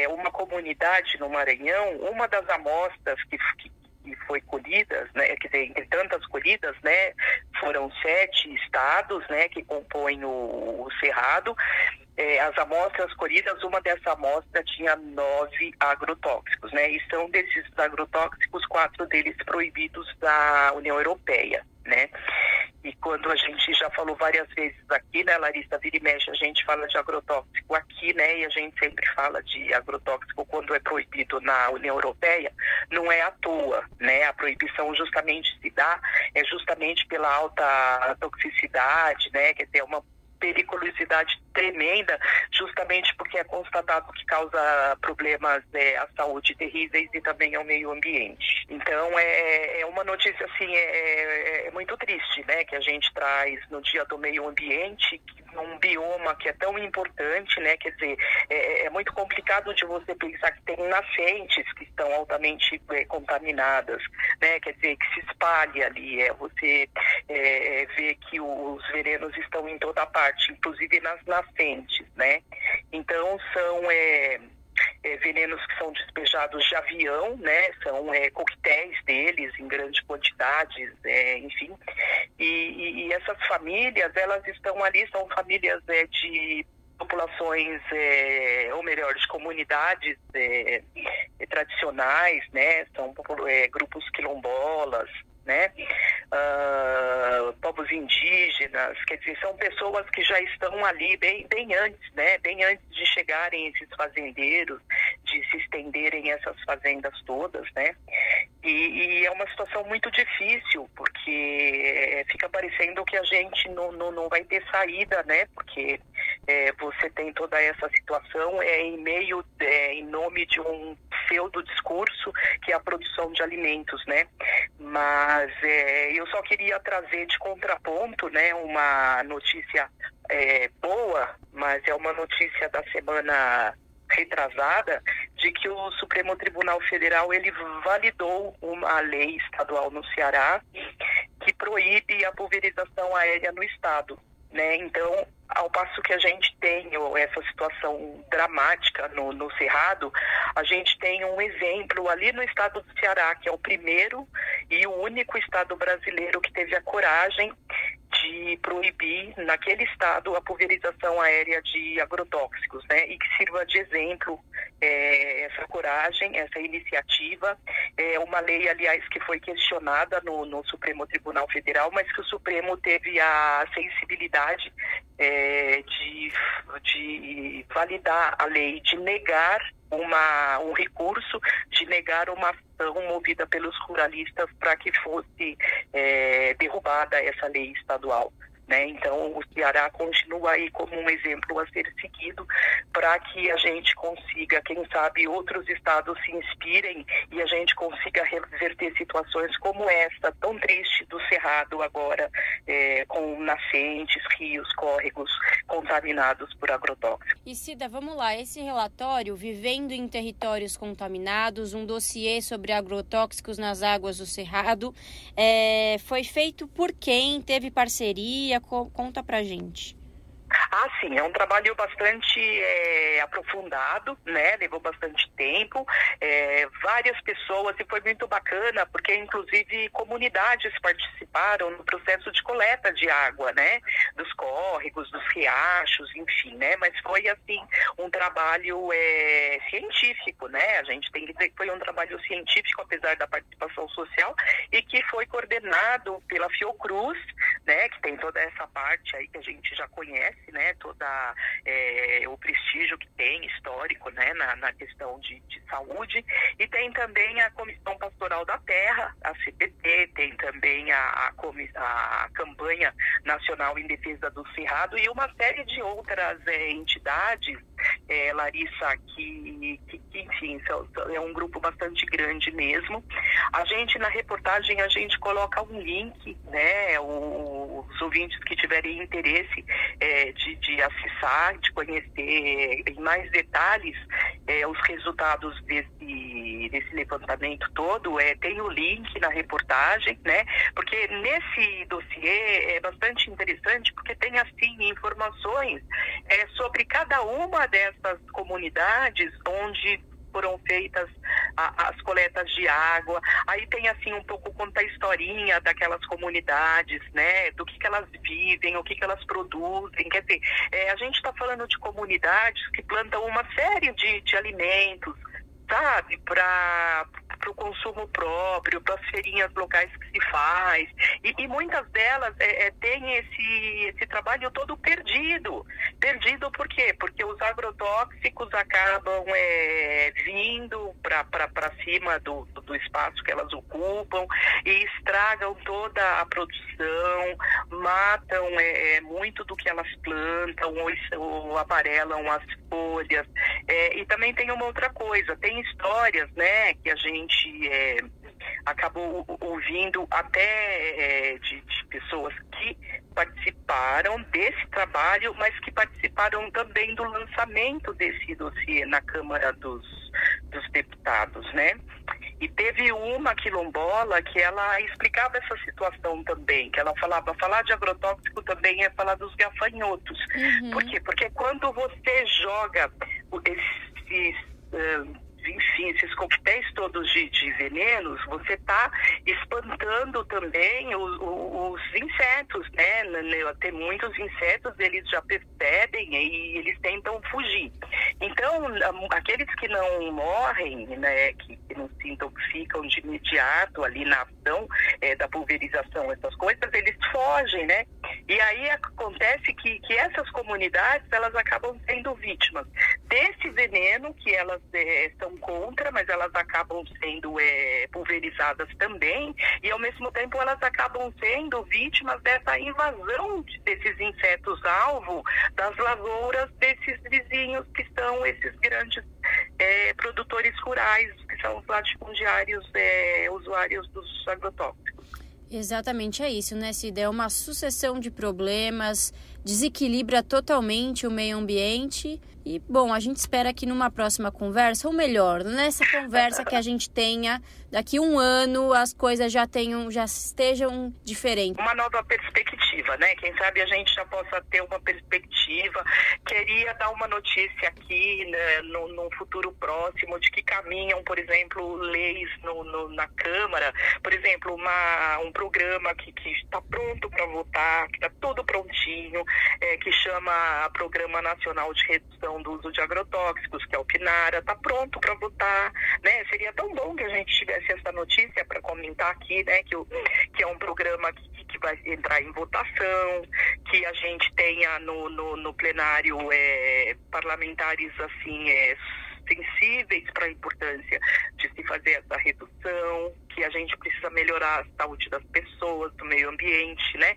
uma comunidade no Maranhão, uma das amostras que, que que foi colhidas, né, quer dizer, entre tantas colhidas, né, foram sete estados, né, que compõem o, o Cerrado, é, as amostras colhidas, uma dessa amostra tinha nove agrotóxicos, né? E são desses agrotóxicos, quatro deles proibidos da União Europeia, né? E quando a gente já falou várias vezes aqui, né, Larissa, vira e mexe, a gente fala de agrotóxico aqui, né, e a gente sempre fala de agrotóxico quando é proibido na União Europeia, não é à toa, né, a proibição justamente se dá, é justamente pela alta toxicidade, né, que é uma periculosidade tremenda, justamente porque é constatado que causa problemas é, à saúde terríveis e também ao meio ambiente. Então é, é uma notícia assim é, é, é muito triste, né, que a gente traz no Dia do Meio Ambiente, num bioma que é tão importante, né, quer dizer, é, é muito complicado de você pensar que tem nascentes que estão altamente é, contaminadas, né, quer dizer que se espalha ali, é você é, vê que os venenos estão em toda parte, inclusive nas nascentes, né? Então são é, é, venenos que são despejados de avião, né? São é, coquetéis deles em grandes quantidades, é, enfim. E, e, e, essas famílias, elas estão ali, são famílias é, de populações, é, ou melhor, de comunidades é, tradicionais, né? São grupos quilombolas, né? Uh, povos indígenas, quer dizer, são pessoas que já estão ali bem, bem antes, né? Bem antes de chegarem esses fazendeiros, de se estenderem essas fazendas todas, né? E, e é uma situação muito difícil, porque fica parecendo que a gente não, não, não vai ter saída, né? Porque é, você tem toda essa situação é em meio, é, em nome de um pseudo discurso que é a produção de alimentos, né? Mas é, eu só queria trazer de contraponto, né, uma notícia boa, mas é uma notícia da semana retrasada de que o Supremo Tribunal Federal ele validou uma lei estadual no Ceará que proíbe a pulverização aérea no estado. Né? Então, ao passo que a gente tem essa situação dramática no, no Cerrado, a gente tem um exemplo ali no estado do Ceará, que é o primeiro e o único estado brasileiro que teve a coragem de proibir naquele estado a pulverização aérea de agrotóxicos, né? E que sirva de exemplo é, essa coragem, essa iniciativa. É uma lei, aliás, que foi questionada no, no Supremo Tribunal Federal, mas que o Supremo teve a sensibilidade é, de, de validar a lei, de negar uma, um recurso de negar uma ação movida pelos ruralistas para que fosse é, derrubada essa lei estadual. Né? Então, o Ceará continua aí como um exemplo a ser seguido para que a gente consiga, quem sabe, outros estados se inspirem e a gente consiga reverter situações como esta, tão triste do Cerrado agora, é, com nascentes, rios, córregos contaminados por agrotóxicos. E Cida, vamos lá, esse relatório, Vivendo em Territórios Contaminados, um dossiê sobre agrotóxicos nas águas do Cerrado, é, foi feito por quem? Teve parceria? Conta pra gente. Ah, sim, é um trabalho bastante é, aprofundado, né? Levou bastante tempo. É, várias pessoas e foi muito bacana, porque inclusive comunidades participaram no processo de coleta de água, né? Dos córregos, dos riachos, enfim, né? Mas foi assim um trabalho é, científico, né? A gente tem que dizer que foi um trabalho científico, apesar da participação social, e que foi coordenado pela Fiocruz, né? Que tem toda essa parte aí que a gente já conhece, né? Toda é, o prestígio que tem histórico, né? Na, na questão de, de saúde e tem também a Comissão Pastoral da Terra, a CPT, tem também a, a, a Campanha Nacional em Defesa do Cerrado e uma série de outras é, entidades, é, Larissa, que, que, que enfim, é um grupo bastante grande mesmo. A gente, na reportagem, a gente coloca um link, né, o, os ouvintes que tiverem interesse é, de, de acessar, de conhecer em mais detalhes é, os resultados desse, desse levantamento todo, é, tem o link na reportagem, né? Porque nesse dossiê é bastante interessante porque tem assim informações é, sobre cada uma dessas comunidades onde foram feitas a, as coletas de água. Aí tem assim um pouco conta a historinha daquelas comunidades, né? Do que, que elas vivem, o que, que elas produzem. Quer dizer, é, a gente está falando de comunidades que plantam uma série de, de alimentos, sabe, para o consumo próprio, para as feirinhas locais que se faz. E, e muitas delas é, é, têm esse, esse trabalho todo perdido. Perdido por quê? Porque os agrotóxicos acabam é, vindo para cima do, do espaço que elas ocupam e estragam toda a produção, matam é, é muito do que elas plantam ou, ou amarelam as folhas. É, e também tem uma outra coisa, tem histórias, né, que a gente é, acabou ouvindo até é, de, de, pessoas que participaram desse trabalho, mas que participaram também do lançamento desse dossiê na Câmara dos, dos Deputados, né? E teve uma quilombola que ela explicava essa situação também, que ela falava, falar de agrotóxico também é falar dos gafanhotos. Uhum. Por quê? Porque quando você joga esses... Uh, enfim, esses coquetéis todos de, de venenos, você está espantando também os, os, insetos, né? Tem muitos insetos, eles já percebem e eles tentam fugir. Então, aqueles que não morrem, né, que, que não se intoxicam de imediato ali na ação é, da pulverização, essas coisas, eles fogem, né? E aí acontece que, que essas comunidades, elas acabam sendo vítimas desse veneno que elas é, são contra, mas elas acabam sendo é, pulverizadas também, e ao mesmo tempo elas acabam sendo vítimas dessa invasão desses insetos-alvo das lavouras desses vizinhos que são esses grandes é, produtores rurais, que são os latifundiários é, usuários dos agrotóxicos. Exatamente, é isso, né, Cida? É uma sucessão de problemas, desequilibra totalmente o meio ambiente e, bom, a gente espera que numa próxima conversa, ou melhor, nessa conversa que a gente tenha, daqui um ano as coisas já tenham, já estejam diferentes. Uma nova perspectiva, né? Quem sabe a gente já possa ter uma perspectiva. Queria dar uma notícia aqui, né, no, no futuro próximo, de que caminham, por exemplo, leis no, no na Câmara, por exemplo, uma, um programa que, está pronto para votar, que está tudo prontinho, é, que chama Programa Nacional de Redução do uso de agrotóxicos, que é o PNARA, está pronto para votar, né? Seria tão bom que a gente tivesse essa notícia para comentar aqui, né? Que, que é um programa que, que vai entrar em votação, que a gente tenha no, no, no plenário é, parlamentares assim é, sensíveis para a importância de se fazer essa redução, que a gente precisa melhorar a saúde das pessoas, do meio ambiente, né?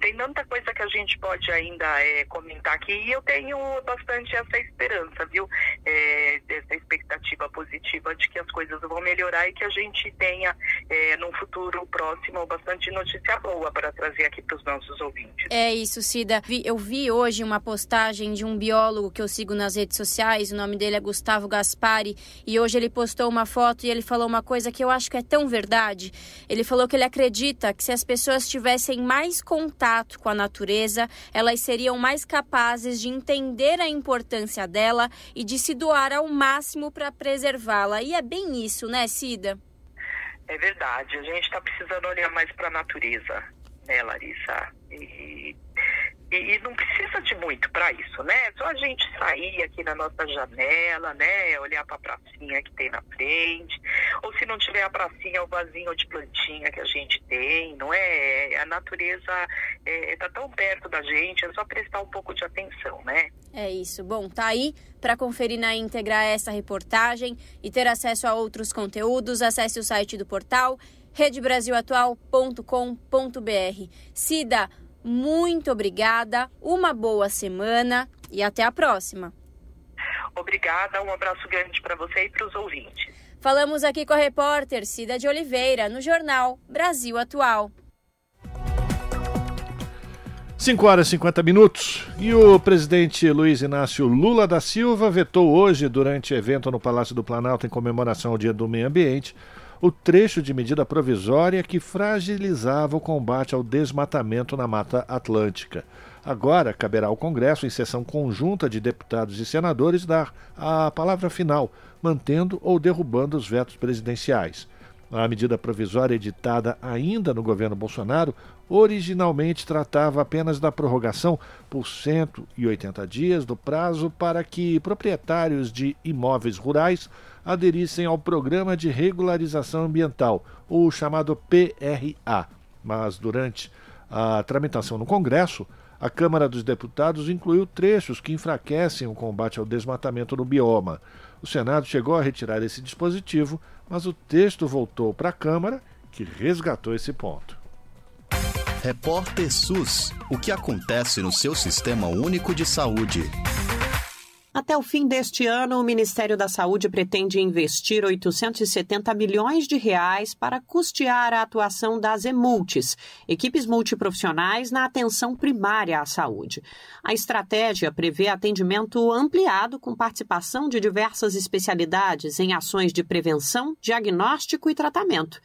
Tem tanta coisa que a gente pode ainda é, comentar aqui e eu tenho bastante essa esperança, viu? É, essa expectativa positiva de que as coisas vão melhorar e que a gente tenha, é, num futuro próximo, bastante notícia boa para trazer aqui para os nossos ouvintes. É isso, Cida. Eu vi hoje uma postagem de um biólogo que eu sigo nas redes sociais, o nome dele é Gustavo Gaspari, e hoje ele postou uma foto e ele falou uma coisa que eu acho que é tão verdade. Ele falou que ele acredita que se as pessoas tivessem mais contato com a natureza, elas seriam mais capazes de entender a importância dela e de se doar ao máximo para preservá-la. E é bem isso, né, Cida? É verdade. A gente está precisando olhar mais para a natureza, né, Larissa? E e, e, não precisa de muito para isso, né? Só a gente sair aqui na nossa janela, né? Olhar para a pracinha que tem na frente. Ou se não tiver a pracinha, o vasinho de plantinha que a gente tem, não é? A natureza está é, tá tão perto da gente, é só prestar um pouco de atenção, né? É isso. Bom, tá aí para conferir na íntegra essa reportagem e ter acesso a outros conteúdos, acesse o site do portal redebrasilatual.com.br. Cida, muito obrigada, uma boa semana e até a próxima. Obrigada, um abraço grande para você e para os ouvintes. Falamos aqui com a repórter Cida de Oliveira, no jornal Brasil Atual. 5 horas e 50 minutos. E o presidente Luiz Inácio Lula da Silva vetou hoje, durante evento no Palácio do Planalto em comemoração ao Dia do Meio Ambiente, o trecho de medida provisória que fragilizava o combate ao desmatamento na Mata Atlântica. Agora caberá ao Congresso, em sessão conjunta de deputados e senadores, dar a palavra final, mantendo ou derrubando os vetos presidenciais. A medida provisória editada ainda no governo Bolsonaro originalmente tratava apenas da prorrogação por 180 dias do prazo para que proprietários de imóveis rurais aderissem ao Programa de Regularização Ambiental, o chamado PRA. Mas durante a tramitação no Congresso, a Câmara dos Deputados incluiu trechos que enfraquecem o combate ao desmatamento no bioma. O Senado chegou a retirar esse dispositivo, mas o texto voltou para a Câmara, que resgatou esse ponto. Repórter SUS: O que acontece no seu sistema único de saúde? Até o fim deste ano, o Ministério da Saúde pretende investir 870 milhões de reais para custear a atuação das EMULTIS, equipes multiprofissionais na atenção primária à saúde. A estratégia prevê atendimento ampliado com participação de diversas especialidades em ações de prevenção, diagnóstico e tratamento.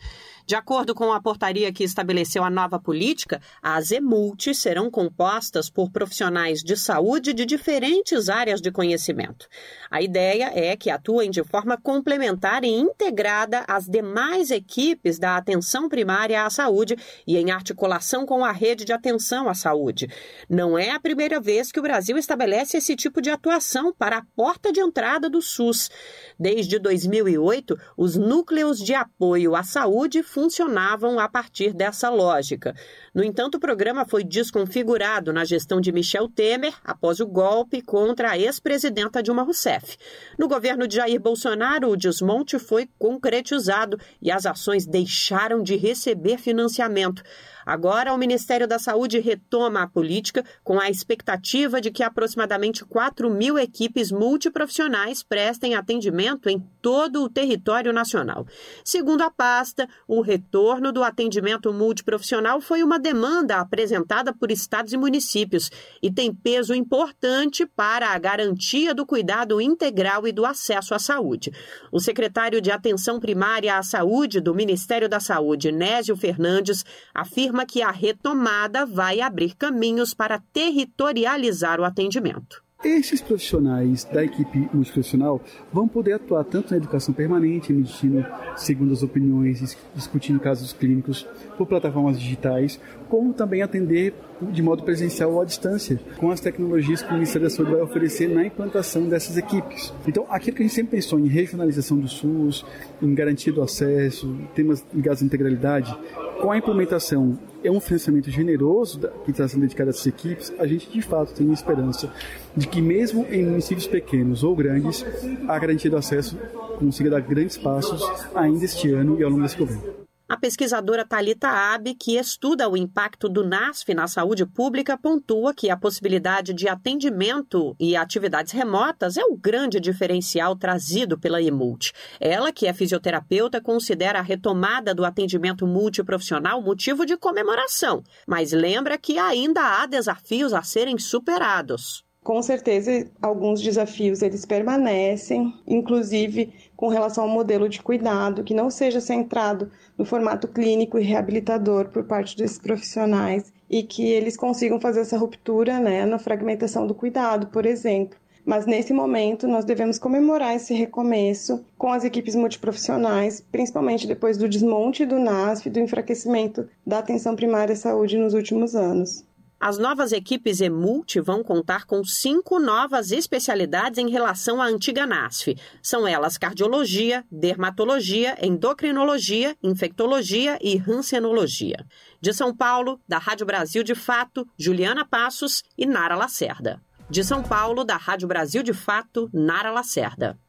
De acordo com a portaria que estabeleceu a nova política, as EMULT serão compostas por profissionais de saúde de diferentes áreas de conhecimento. A ideia é que atuem de forma complementar e integrada às demais equipes da atenção primária à saúde e em articulação com a rede de atenção à saúde. Não é a primeira vez que o Brasil estabelece esse tipo de atuação para a porta de entrada do SUS. Desde 2008, os núcleos de apoio à saúde funcionavam a partir dessa lógica. No entanto, o programa foi desconfigurado na gestão de Michel Temer após o golpe contra a ex-presidenta Dilma Rousseff. No governo de Jair Bolsonaro, o desmonte foi concretizado e as ações deixaram de receber financiamento. Agora, o Ministério da Saúde retoma a política com a expectativa de que aproximadamente 4 mil equipes multiprofissionais prestem atendimento em todo o território nacional. Segundo a pasta, o retorno do atendimento multiprofissional foi uma demanda apresentada por estados e municípios e tem peso importante para a garantia do cuidado integral e do acesso à saúde. O secretário de Atenção Primária à Saúde do Ministério da Saúde, Nésio Fernandes, afirma que a retomada vai abrir caminhos para territorializar o atendimento. Esses profissionais da equipe multiprofissional vão poder atuar tanto na educação permanente, emitindo segundas opiniões, discutindo casos clínicos por plataformas digitais, como também atender de modo presencial ou à distância, com as tecnologias que o Ministério da Saúde vai oferecer na implantação dessas equipes. Então, aquilo que a gente sempre pensou em regionalização do SUS, em garantia do acesso, temas ligados à integralidade, com a implementação é um financiamento generoso que está sendo dedicado a essas equipes, a gente de fato tem esperança de que mesmo em municípios pequenos ou grandes, a garantia do acesso consiga dar grandes passos ainda este ano e ao longo desse governo. A pesquisadora Talita Abe, que estuda o impacto do NASF na saúde pública, pontua que a possibilidade de atendimento e atividades remotas é o grande diferencial trazido pela EMULT. Ela, que é fisioterapeuta, considera a retomada do atendimento multiprofissional motivo de comemoração, mas lembra que ainda há desafios a serem superados com certeza alguns desafios eles permanecem, inclusive com relação ao modelo de cuidado que não seja centrado no formato clínico e reabilitador por parte desses profissionais e que eles consigam fazer essa ruptura né, na fragmentação do cuidado, por exemplo. Mas nesse momento nós devemos comemorar esse recomeço com as equipes multiprofissionais, principalmente depois do desmonte do NASF e do enfraquecimento da atenção primária à saúde nos últimos anos. As novas equipes EMULT vão contar com cinco novas especialidades em relação à antiga NASF. São elas cardiologia, dermatologia, endocrinologia, infectologia e rancenologia. De São Paulo, da Rádio Brasil de Fato, Juliana Passos e Nara Lacerda. De São Paulo, da Rádio Brasil de Fato, Nara Lacerda.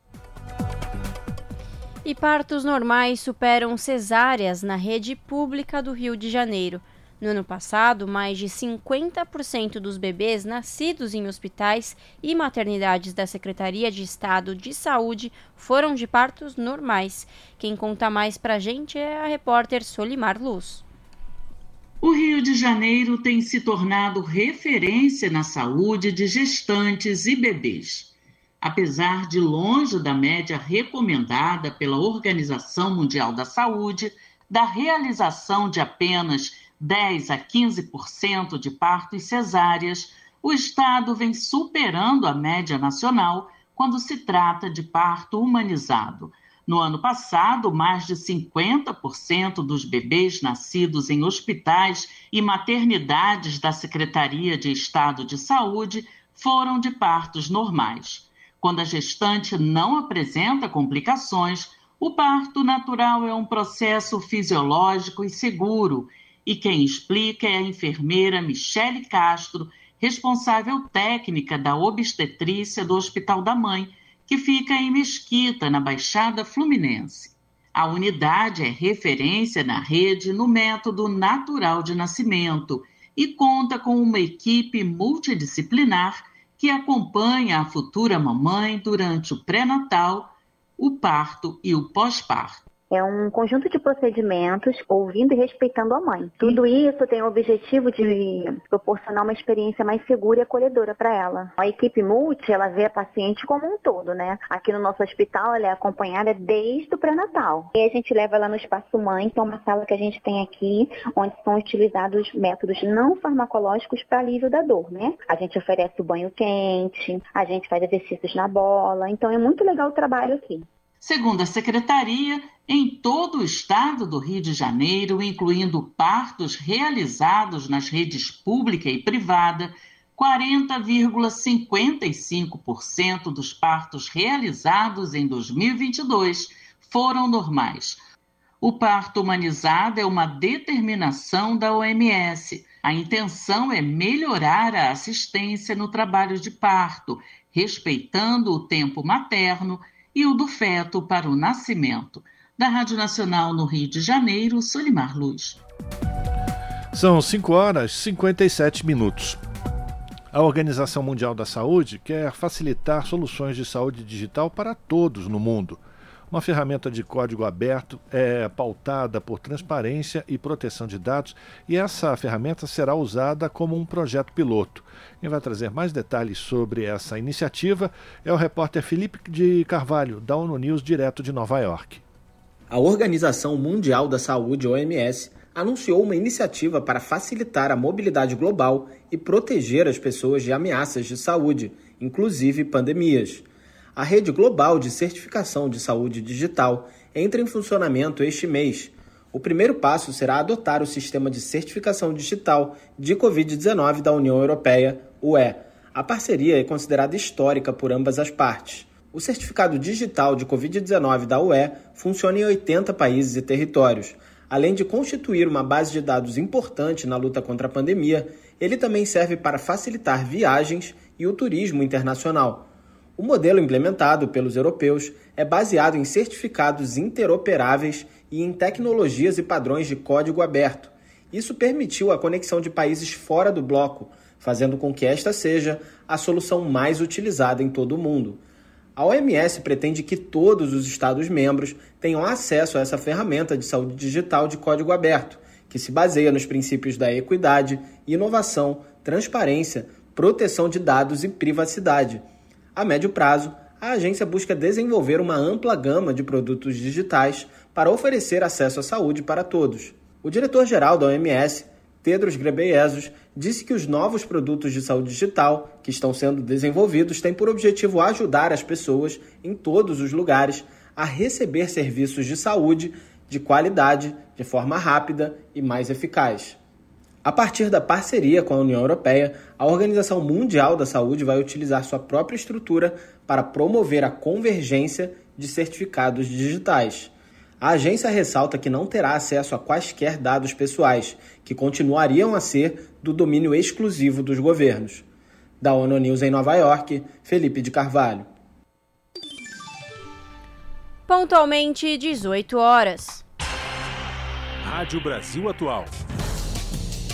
E partos normais superam cesáreas na rede pública do Rio de Janeiro. No ano passado, mais de 50% dos bebês nascidos em hospitais e maternidades da Secretaria de Estado de Saúde foram de partos normais. Quem conta mais pra gente é a repórter Solimar Luz. O Rio de Janeiro tem se tornado referência na saúde de gestantes e bebês. Apesar de longe da média recomendada pela Organização Mundial da Saúde, da realização de apenas 10 a 15% de partos cesáreas, o Estado vem superando a média nacional quando se trata de parto humanizado. No ano passado, mais de 50% dos bebês nascidos em hospitais e maternidades da Secretaria de Estado de Saúde foram de partos normais. Quando a gestante não apresenta complicações, o parto natural é um processo fisiológico e seguro e quem explica é a enfermeira Michele Castro, responsável técnica da obstetrícia do Hospital da Mãe, que fica em Mesquita, na Baixada Fluminense. A unidade é referência na rede no método natural de nascimento e conta com uma equipe multidisciplinar que acompanha a futura mamãe durante o pré-natal, o parto e o pós-parto. É um conjunto de procedimentos ouvindo e respeitando a mãe. Tudo isso tem o objetivo de proporcionar uma experiência mais segura e acolhedora para ela. A equipe multi, ela vê a paciente como um todo, né? Aqui no nosso hospital, ela é acompanhada desde o pré-natal. E a gente leva ela no espaço mãe, que é uma sala que a gente tem aqui, onde são utilizados métodos não farmacológicos para alívio da dor, né? A gente oferece o banho quente, a gente faz exercícios na bola, então é muito legal o trabalho aqui. Segundo a secretaria, em todo o estado do Rio de Janeiro, incluindo partos realizados nas redes pública e privada, 40,55% dos partos realizados em 2022 foram normais. O parto humanizado é uma determinação da OMS. A intenção é melhorar a assistência no trabalho de parto, respeitando o tempo materno e o do feto para o nascimento. Da Rádio Nacional no Rio de Janeiro, Solimar Luz. São 5 horas e 57 minutos. A Organização Mundial da Saúde quer facilitar soluções de saúde digital para todos no mundo. Uma ferramenta de código aberto é pautada por transparência e proteção de dados e essa ferramenta será usada como um projeto piloto. Quem vai trazer mais detalhes sobre essa iniciativa é o repórter Felipe de Carvalho, da ONU News, direto de Nova York. A Organização Mundial da Saúde, OMS, anunciou uma iniciativa para facilitar a mobilidade global e proteger as pessoas de ameaças de saúde, inclusive pandemias a rede global de certificação de saúde digital entra em funcionamento este mês. O primeiro passo será adotar o sistema de certificação digital de Covid-19 da União Europeia, UE. A parceria é considerada histórica por ambas as partes. O certificado digital de Covid-19 da UE funciona em 80 países e territórios. Além de constituir uma base de dados importante na luta contra a pandemia, ele também serve para facilitar viagens e o turismo internacional. O modelo implementado pelos europeus é baseado em certificados interoperáveis e em tecnologias e padrões de código aberto. Isso permitiu a conexão de países fora do bloco, fazendo com que esta seja a solução mais utilizada em todo o mundo. A OMS pretende que todos os Estados-membros tenham acesso a essa ferramenta de saúde digital de código aberto, que se baseia nos princípios da equidade, inovação, transparência, proteção de dados e privacidade. A médio prazo, a agência busca desenvolver uma ampla gama de produtos digitais para oferecer acesso à saúde para todos. O diretor-geral da OMS, Tedros Ghebreyesus disse que os novos produtos de saúde digital que estão sendo desenvolvidos têm por objetivo ajudar as pessoas em todos os lugares a receber serviços de saúde de qualidade, de forma rápida e mais eficaz. A partir da parceria com a União Europeia, a Organização Mundial da Saúde vai utilizar sua própria estrutura para promover a convergência de certificados digitais. A agência ressalta que não terá acesso a quaisquer dados pessoais, que continuariam a ser do domínio exclusivo dos governos. Da ONU News em Nova York, Felipe de Carvalho. Pontualmente 18 horas. Rádio Brasil Atual.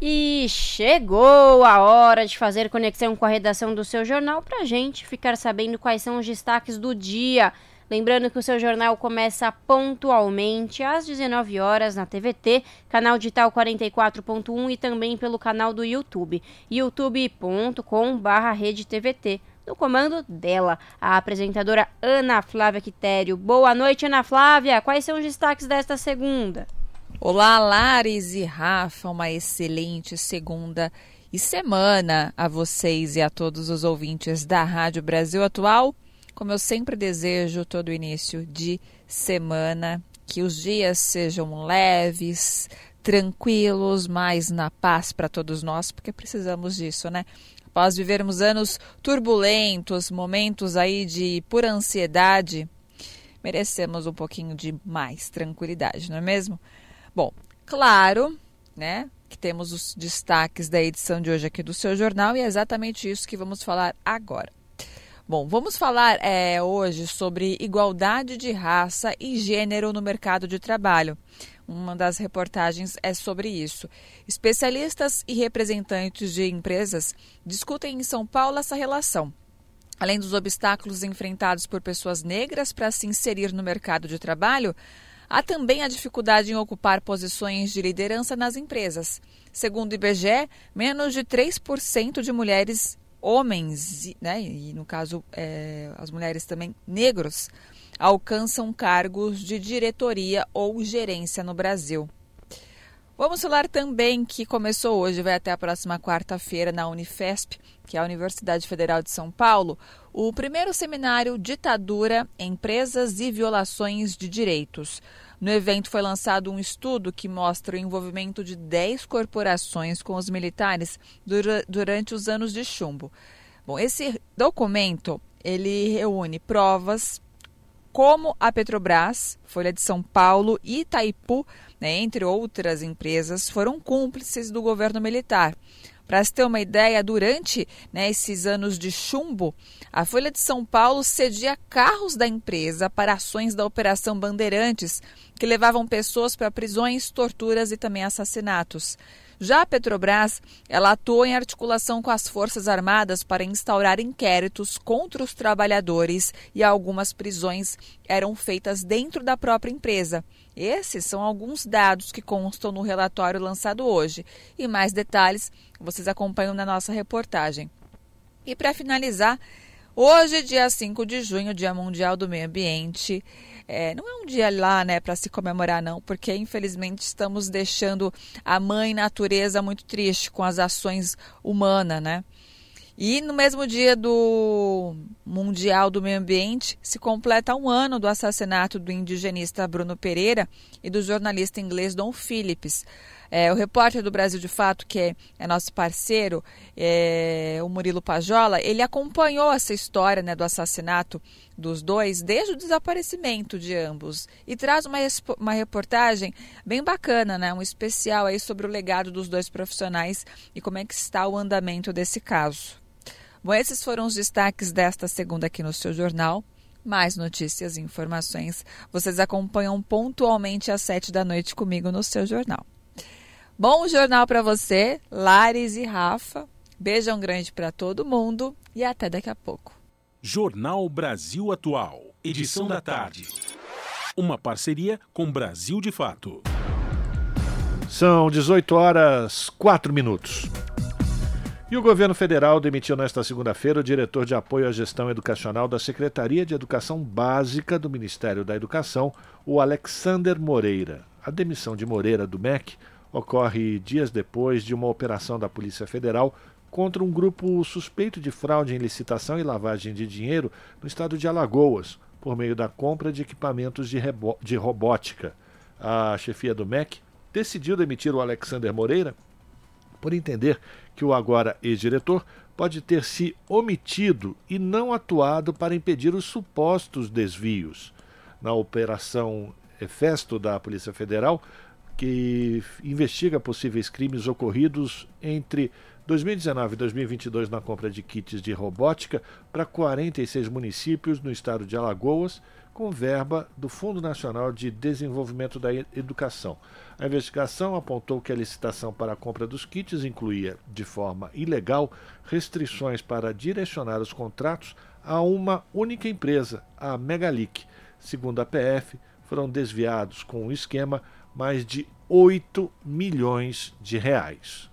E chegou a hora de fazer conexão com a redação do seu jornal para gente ficar sabendo quais são os destaques do dia. Lembrando que o seu jornal começa pontualmente às 19 horas na TVT, canal digital 44.1 e também pelo canal do YouTube, youtube.com/redetvt. No comando dela, a apresentadora Ana Flávia Quitério. Boa noite, Ana Flávia. Quais são os destaques desta segunda? Olá, Lares e Rafa, uma excelente segunda e semana a vocês e a todos os ouvintes da Rádio Brasil Atual. Como eu sempre desejo todo início de semana, que os dias sejam leves, tranquilos, mais na paz para todos nós, porque precisamos disso, né? Após vivermos anos turbulentos, momentos aí de pura ansiedade, merecemos um pouquinho de mais tranquilidade, não é mesmo? Bom, claro, né, que temos os destaques da edição de hoje aqui do seu jornal e é exatamente isso que vamos falar agora. Bom, vamos falar é, hoje sobre igualdade de raça e gênero no mercado de trabalho. Uma das reportagens é sobre isso. Especialistas e representantes de empresas discutem em São Paulo essa relação. Além dos obstáculos enfrentados por pessoas negras para se inserir no mercado de trabalho, Há também a dificuldade em ocupar posições de liderança nas empresas. Segundo o IBGE, menos de 3% de mulheres homens, né, e no caso é, as mulheres também negros, alcançam cargos de diretoria ou gerência no Brasil. Vamos falar também que começou hoje, vai até a próxima quarta-feira na Unifesp, que é a Universidade Federal de São Paulo, o primeiro seminário Ditadura, Empresas e Violações de Direitos. No evento foi lançado um estudo que mostra o envolvimento de 10 corporações com os militares dura, durante os anos de chumbo. Bom, esse documento ele reúne provas como a Petrobras, Folha de São Paulo e Itaipu né, entre outras empresas, foram cúmplices do governo militar. Para se ter uma ideia, durante né, esses anos de chumbo, a Folha de São Paulo cedia carros da empresa para ações da Operação Bandeirantes, que levavam pessoas para prisões, torturas e também assassinatos. Já a Petrobras, ela atuou em articulação com as Forças Armadas para instaurar inquéritos contra os trabalhadores e algumas prisões eram feitas dentro da própria empresa. Esses são alguns dados que constam no relatório lançado hoje. E mais detalhes vocês acompanham na nossa reportagem. E para finalizar, hoje, dia 5 de junho, Dia Mundial do Meio Ambiente. É, não é um dia lá, né, para se comemorar, não, porque infelizmente estamos deixando a mãe natureza muito triste com as ações humanas, né? E no mesmo dia do Mundial do Meio Ambiente, se completa um ano do assassinato do indigenista Bruno Pereira e do jornalista inglês Don Phillips. É, o repórter do Brasil de Fato, que é, é nosso parceiro, é, o Murilo Pajola, ele acompanhou essa história né, do assassinato dos dois desde o desaparecimento de ambos e traz uma, uma reportagem bem bacana, né, um especial aí sobre o legado dos dois profissionais e como é que está o andamento desse caso. Bom, esses foram os destaques desta segunda aqui no seu jornal. Mais notícias e informações vocês acompanham pontualmente às sete da noite comigo no seu jornal. Bom jornal para você, Lares e Rafa. Beijão grande para todo mundo e até daqui a pouco. Jornal Brasil Atual, edição da tarde. Uma parceria com Brasil de Fato. São 18 horas 4 minutos. E o governo federal demitiu nesta segunda-feira o diretor de apoio à gestão educacional da Secretaria de Educação Básica do Ministério da Educação, o Alexander Moreira. A demissão de Moreira do MEC ocorre dias depois de uma operação da Polícia Federal contra um grupo suspeito de fraude em licitação e lavagem de dinheiro no estado de Alagoas, por meio da compra de equipamentos de, de robótica. A chefia do MEC decidiu demitir o Alexander Moreira por entender que o agora ex-diretor pode ter se omitido e não atuado para impedir os supostos desvios. Na operação Efesto da Polícia Federal, que investiga possíveis crimes ocorridos entre 2019 e 2022 na compra de kits de robótica para 46 municípios no estado de Alagoas, com verba do Fundo Nacional de Desenvolvimento da Educação. A investigação apontou que a licitação para a compra dos kits incluía, de forma ilegal, restrições para direcionar os contratos a uma única empresa, a Megalic. Segundo a PF, foram desviados com o esquema mais de 8 milhões de reais.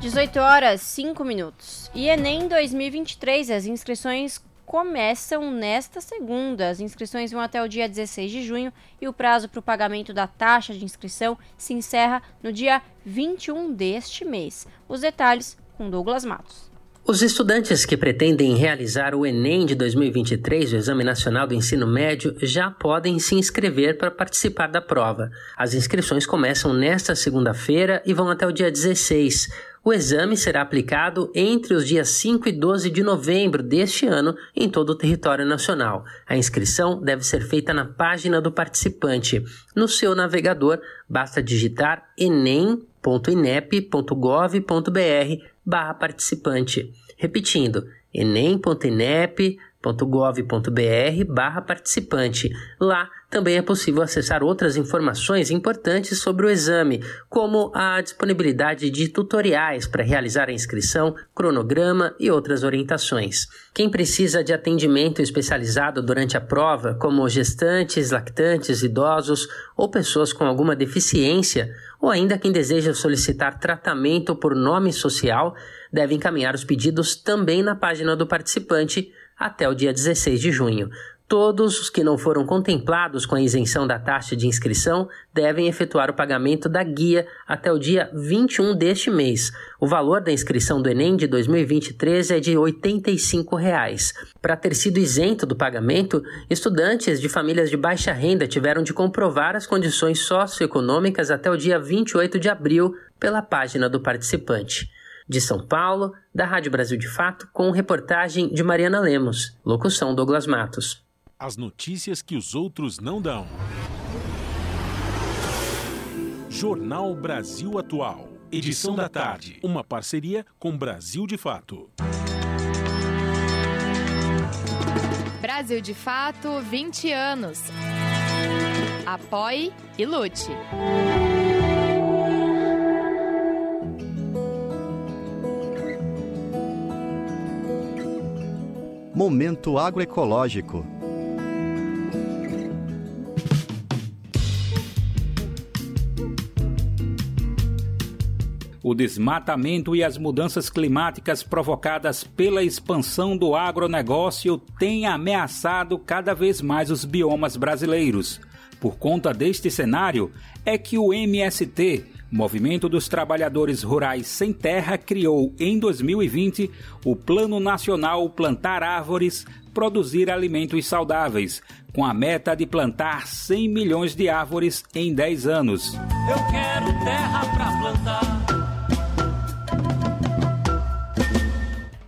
18 horas 5 minutos. E Enem 2023, as inscrições começam nesta segunda. As inscrições vão até o dia 16 de junho e o prazo para o pagamento da taxa de inscrição se encerra no dia 21 deste mês. Os detalhes com Douglas Matos. Os estudantes que pretendem realizar o Enem de 2023, o Exame Nacional do Ensino Médio, já podem se inscrever para participar da prova. As inscrições começam nesta segunda-feira e vão até o dia 16. O exame será aplicado entre os dias 5 e 12 de novembro deste ano em todo o território nacional. A inscrição deve ser feita na página do participante. No seu navegador, basta digitar enem.inep.gov.br barra participante. Repetindo, enem.inep.gov.br barra participante. Lá também é possível acessar outras informações importantes sobre o exame, como a disponibilidade de tutoriais para realizar a inscrição, cronograma e outras orientações. Quem precisa de atendimento especializado durante a prova, como gestantes, lactantes, idosos ou pessoas com alguma deficiência, ou ainda quem deseja solicitar tratamento por nome social, deve encaminhar os pedidos também na página do participante até o dia 16 de junho. Todos os que não foram contemplados com a isenção da taxa de inscrição devem efetuar o pagamento da guia até o dia 21 deste mês. O valor da inscrição do Enem de 2023 é de 85 reais. Para ter sido isento do pagamento, estudantes de famílias de baixa renda tiveram de comprovar as condições socioeconômicas até o dia 28 de abril pela página do participante. De São Paulo, da Rádio Brasil de Fato, com reportagem de Mariana Lemos. Locução Douglas Matos. As notícias que os outros não dão. Jornal Brasil Atual. Edição da tarde. Uma parceria com Brasil de Fato. Brasil de Fato, 20 anos. Apoie e lute. Momento agroecológico. O desmatamento e as mudanças climáticas provocadas pela expansão do agronegócio têm ameaçado cada vez mais os biomas brasileiros. Por conta deste cenário, é que o MST, Movimento dos Trabalhadores Rurais Sem Terra, criou em 2020 o Plano Nacional Plantar Árvores, Produzir Alimentos Saudáveis, com a meta de plantar 100 milhões de árvores em 10 anos. Eu quero terra para plantar.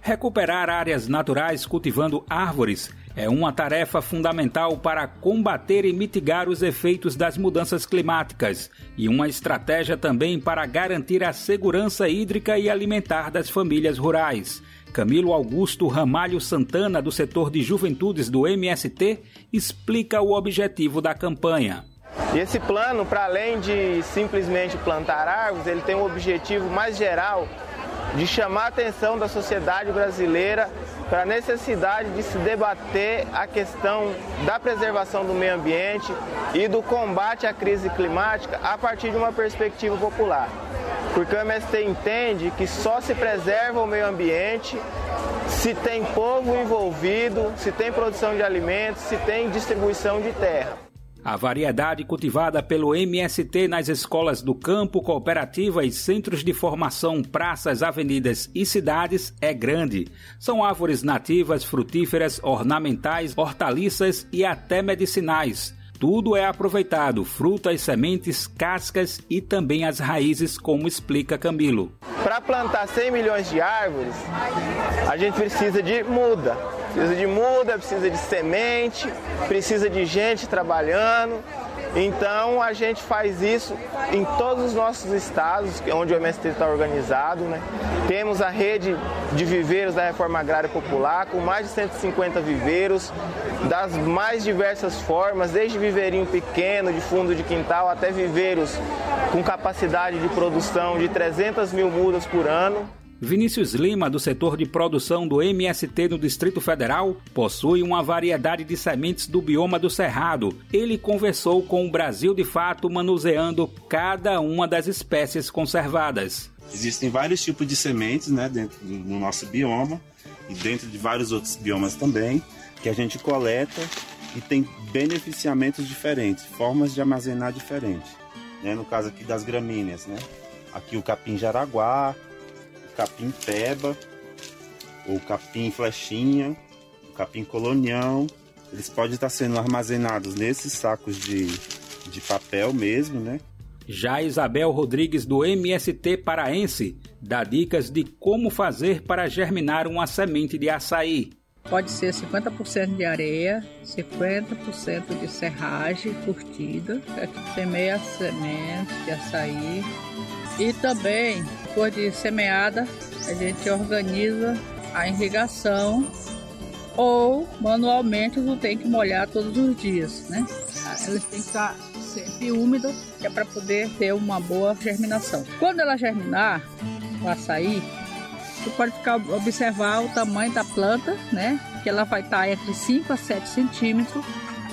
Recuperar áreas naturais cultivando árvores é uma tarefa fundamental para combater e mitigar os efeitos das mudanças climáticas e uma estratégia também para garantir a segurança hídrica e alimentar das famílias rurais. Camilo Augusto Ramalho Santana, do setor de juventudes do MST, explica o objetivo da campanha. E esse plano, para além de simplesmente plantar árvores, ele tem um objetivo mais geral de chamar a atenção da sociedade brasileira para a necessidade de se debater a questão da preservação do meio ambiente e do combate à crise climática a partir de uma perspectiva popular. Porque o MST entende que só se preserva o meio ambiente se tem povo envolvido, se tem produção de alimentos, se tem distribuição de terra. A variedade cultivada pelo MST nas escolas do campo, cooperativa e centros de formação, praças, avenidas e cidades é grande. São árvores nativas, frutíferas, ornamentais, hortaliças e até medicinais. Tudo é aproveitado, frutas, sementes, cascas e também as raízes, como explica Camilo. Para plantar 100 milhões de árvores, a gente precisa de muda. Precisa de muda, precisa de semente, precisa de gente trabalhando. Então a gente faz isso em todos os nossos estados, onde o MST está organizado. Né? Temos a rede de viveiros da Reforma Agrária Popular, com mais de 150 viveiros, das mais diversas formas, desde viveirinho pequeno, de fundo de quintal, até viveiros com capacidade de produção de 300 mil mudas por ano. Vinícius Lima, do setor de produção do MST no Distrito Federal, possui uma variedade de sementes do bioma do Cerrado. Ele conversou com o Brasil de Fato, manuseando cada uma das espécies conservadas. Existem vários tipos de sementes né, dentro do nosso bioma e dentro de vários outros biomas também, que a gente coleta e tem beneficiamentos diferentes, formas de armazenar diferentes. Né? No caso aqui das gramíneas, né? aqui o capim jaraguá, capim peba, ou capim flechinha, o capim colonial. Eles podem estar sendo armazenados nesses sacos de, de papel mesmo, né? Já Isabel Rodrigues, do MST Paraense, dá dicas de como fazer para germinar uma semente de açaí. Pode ser 50% de areia, 50% de serragem curtida, semeia a semente de açaí, e também, depois de semeada, a gente organiza a irrigação ou manualmente não tem que molhar todos os dias, né? Elas têm que estar sempre úmidas, que é para poder ter uma boa germinação. Quando ela germinar, o açaí, você pode ficar observar o tamanho da planta, né? Que ela vai estar entre 5 a 7 centímetros,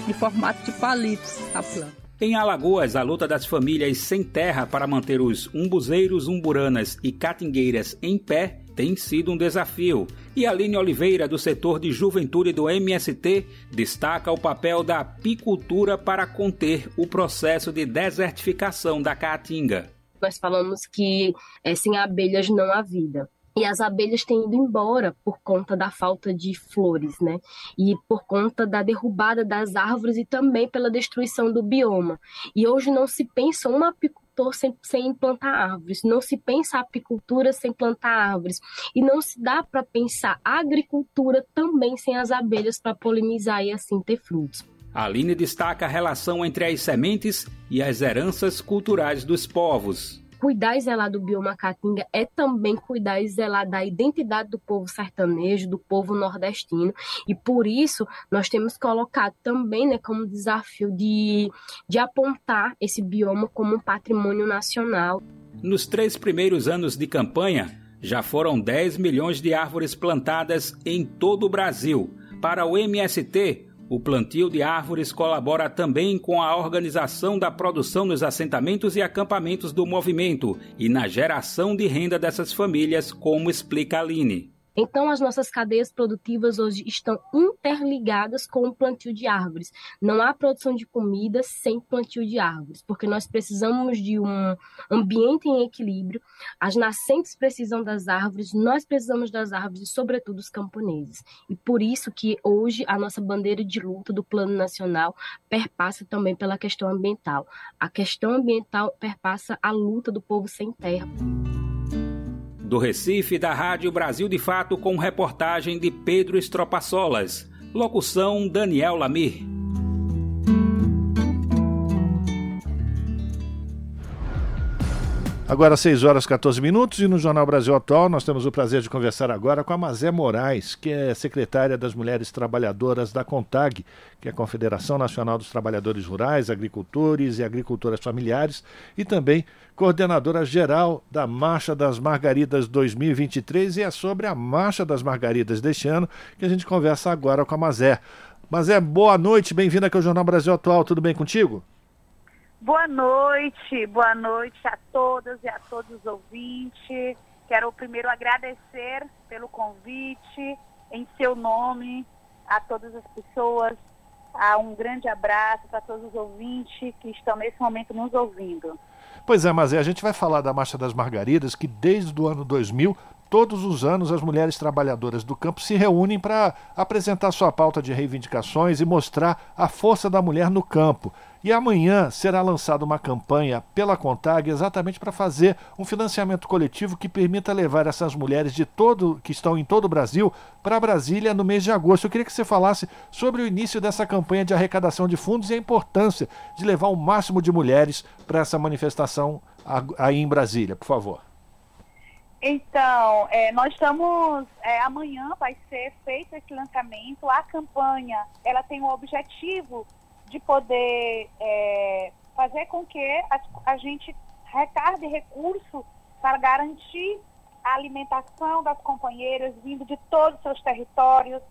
em formato de palito a planta. Em Alagoas, a luta das famílias sem terra para manter os umbuzeiros, umburanas e catingueiras em pé tem sido um desafio. E Aline Oliveira, do setor de juventude do MST, destaca o papel da apicultura para conter o processo de desertificação da caatinga. Nós falamos que é, sem abelhas não há vida e as abelhas têm ido embora por conta da falta de flores, né? E por conta da derrubada das árvores e também pela destruição do bioma. E hoje não se pensa um apicultor sem, sem plantar árvores, não se pensa apicultura sem plantar árvores, e não se dá para pensar agricultura também sem as abelhas para polinizar e assim ter frutos. Aline destaca a relação entre as sementes e as heranças culturais dos povos cuidar e zelar do bioma caatinga é também cuidar e zelar da identidade do povo sertanejo, do povo nordestino, e por isso nós temos colocado também né, como desafio de, de apontar esse bioma como um patrimônio nacional. Nos três primeiros anos de campanha, já foram 10 milhões de árvores plantadas em todo o Brasil. Para o MST, o plantio de árvores colabora também com a organização da produção nos assentamentos e acampamentos do movimento e na geração de renda dessas famílias, como explica Aline. Então, as nossas cadeias produtivas hoje estão interligadas com o plantio de árvores. Não há produção de comida sem plantio de árvores, porque nós precisamos de um ambiente em equilíbrio, as nascentes precisam das árvores, nós precisamos das árvores e, sobretudo, os camponeses. E por isso que hoje a nossa bandeira de luta do Plano Nacional perpassa também pela questão ambiental. A questão ambiental perpassa a luta do povo sem terra. Do Recife, da Rádio Brasil de Fato, com reportagem de Pedro Estropaçolas. Locução Daniel Lamir. Agora 6 horas 14 minutos e no Jornal Brasil Atual nós temos o prazer de conversar agora com a Mazé Moraes, que é secretária das Mulheres Trabalhadoras da CONTAG, que é a Confederação Nacional dos Trabalhadores Rurais, Agricultores e Agricultoras Familiares, e também coordenadora geral da Marcha das Margaridas 2023 e é sobre a Marcha das Margaridas deste ano que a gente conversa agora com a Mazé. Mazé, boa noite, bem-vinda aqui ao Jornal Brasil Atual, tudo bem contigo? Boa noite, boa noite a todas e a todos os ouvintes. Quero primeiro agradecer pelo convite, em seu nome, a todas as pessoas. Ah, um grande abraço para todos os ouvintes que estão nesse momento nos ouvindo. Pois é, mas a gente vai falar da Marcha das Margaridas, que desde o ano 2000 todos os anos as mulheres trabalhadoras do campo se reúnem para apresentar sua pauta de reivindicações e mostrar a força da mulher no campo. E amanhã será lançada uma campanha pela Contag exatamente para fazer um financiamento coletivo que permita levar essas mulheres de todo que estão em todo o Brasil para Brasília no mês de agosto. Eu queria que você falasse sobre o início dessa campanha de arrecadação de fundos e a importância de levar o máximo de mulheres para essa manifestação aí em Brasília, por favor. Então, é, nós estamos. É, amanhã vai ser feito esse lançamento. A campanha ela tem o objetivo de poder é, fazer com que a, a gente recargue recursos para garantir a alimentação das companheiras vindo de todos os seus territórios,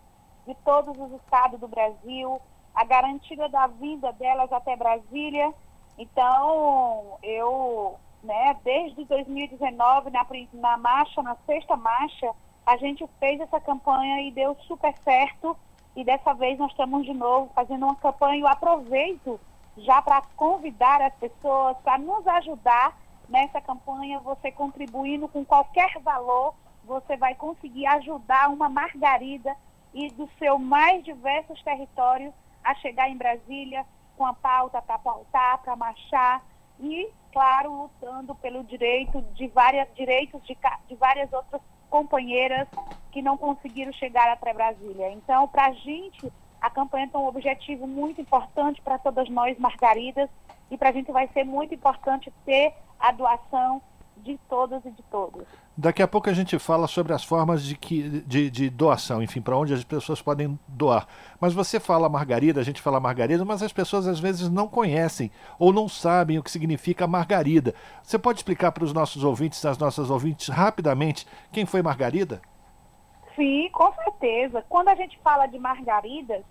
de todos os estados do Brasil, a garantia da vinda delas até Brasília. Então, eu né? Desde 2019, na, na marcha, na sexta marcha, a gente fez essa campanha e deu super certo. E dessa vez nós estamos de novo fazendo uma campanha. Eu aproveito já para convidar as pessoas para nos ajudar nessa campanha. Você contribuindo com qualquer valor, você vai conseguir ajudar uma margarida e do seu mais diversos territórios a chegar em Brasília com a pauta para pautar, para marchar e claro, lutando pelo direito de várias direitos de, de várias outras companheiras que não conseguiram chegar até Brasília. Então, para a gente, a campanha tem um objetivo muito importante para todas nós, Margaridas, e para a gente vai ser muito importante ter a doação de todas e de todos. Daqui a pouco a gente fala sobre as formas de, que, de, de doação, enfim, para onde as pessoas podem doar. Mas você fala margarida, a gente fala margarida, mas as pessoas às vezes não conhecem ou não sabem o que significa margarida. Você pode explicar para os nossos ouvintes, as nossas ouvintes, rapidamente, quem foi Margarida? Sim, com certeza. Quando a gente fala de margaridas,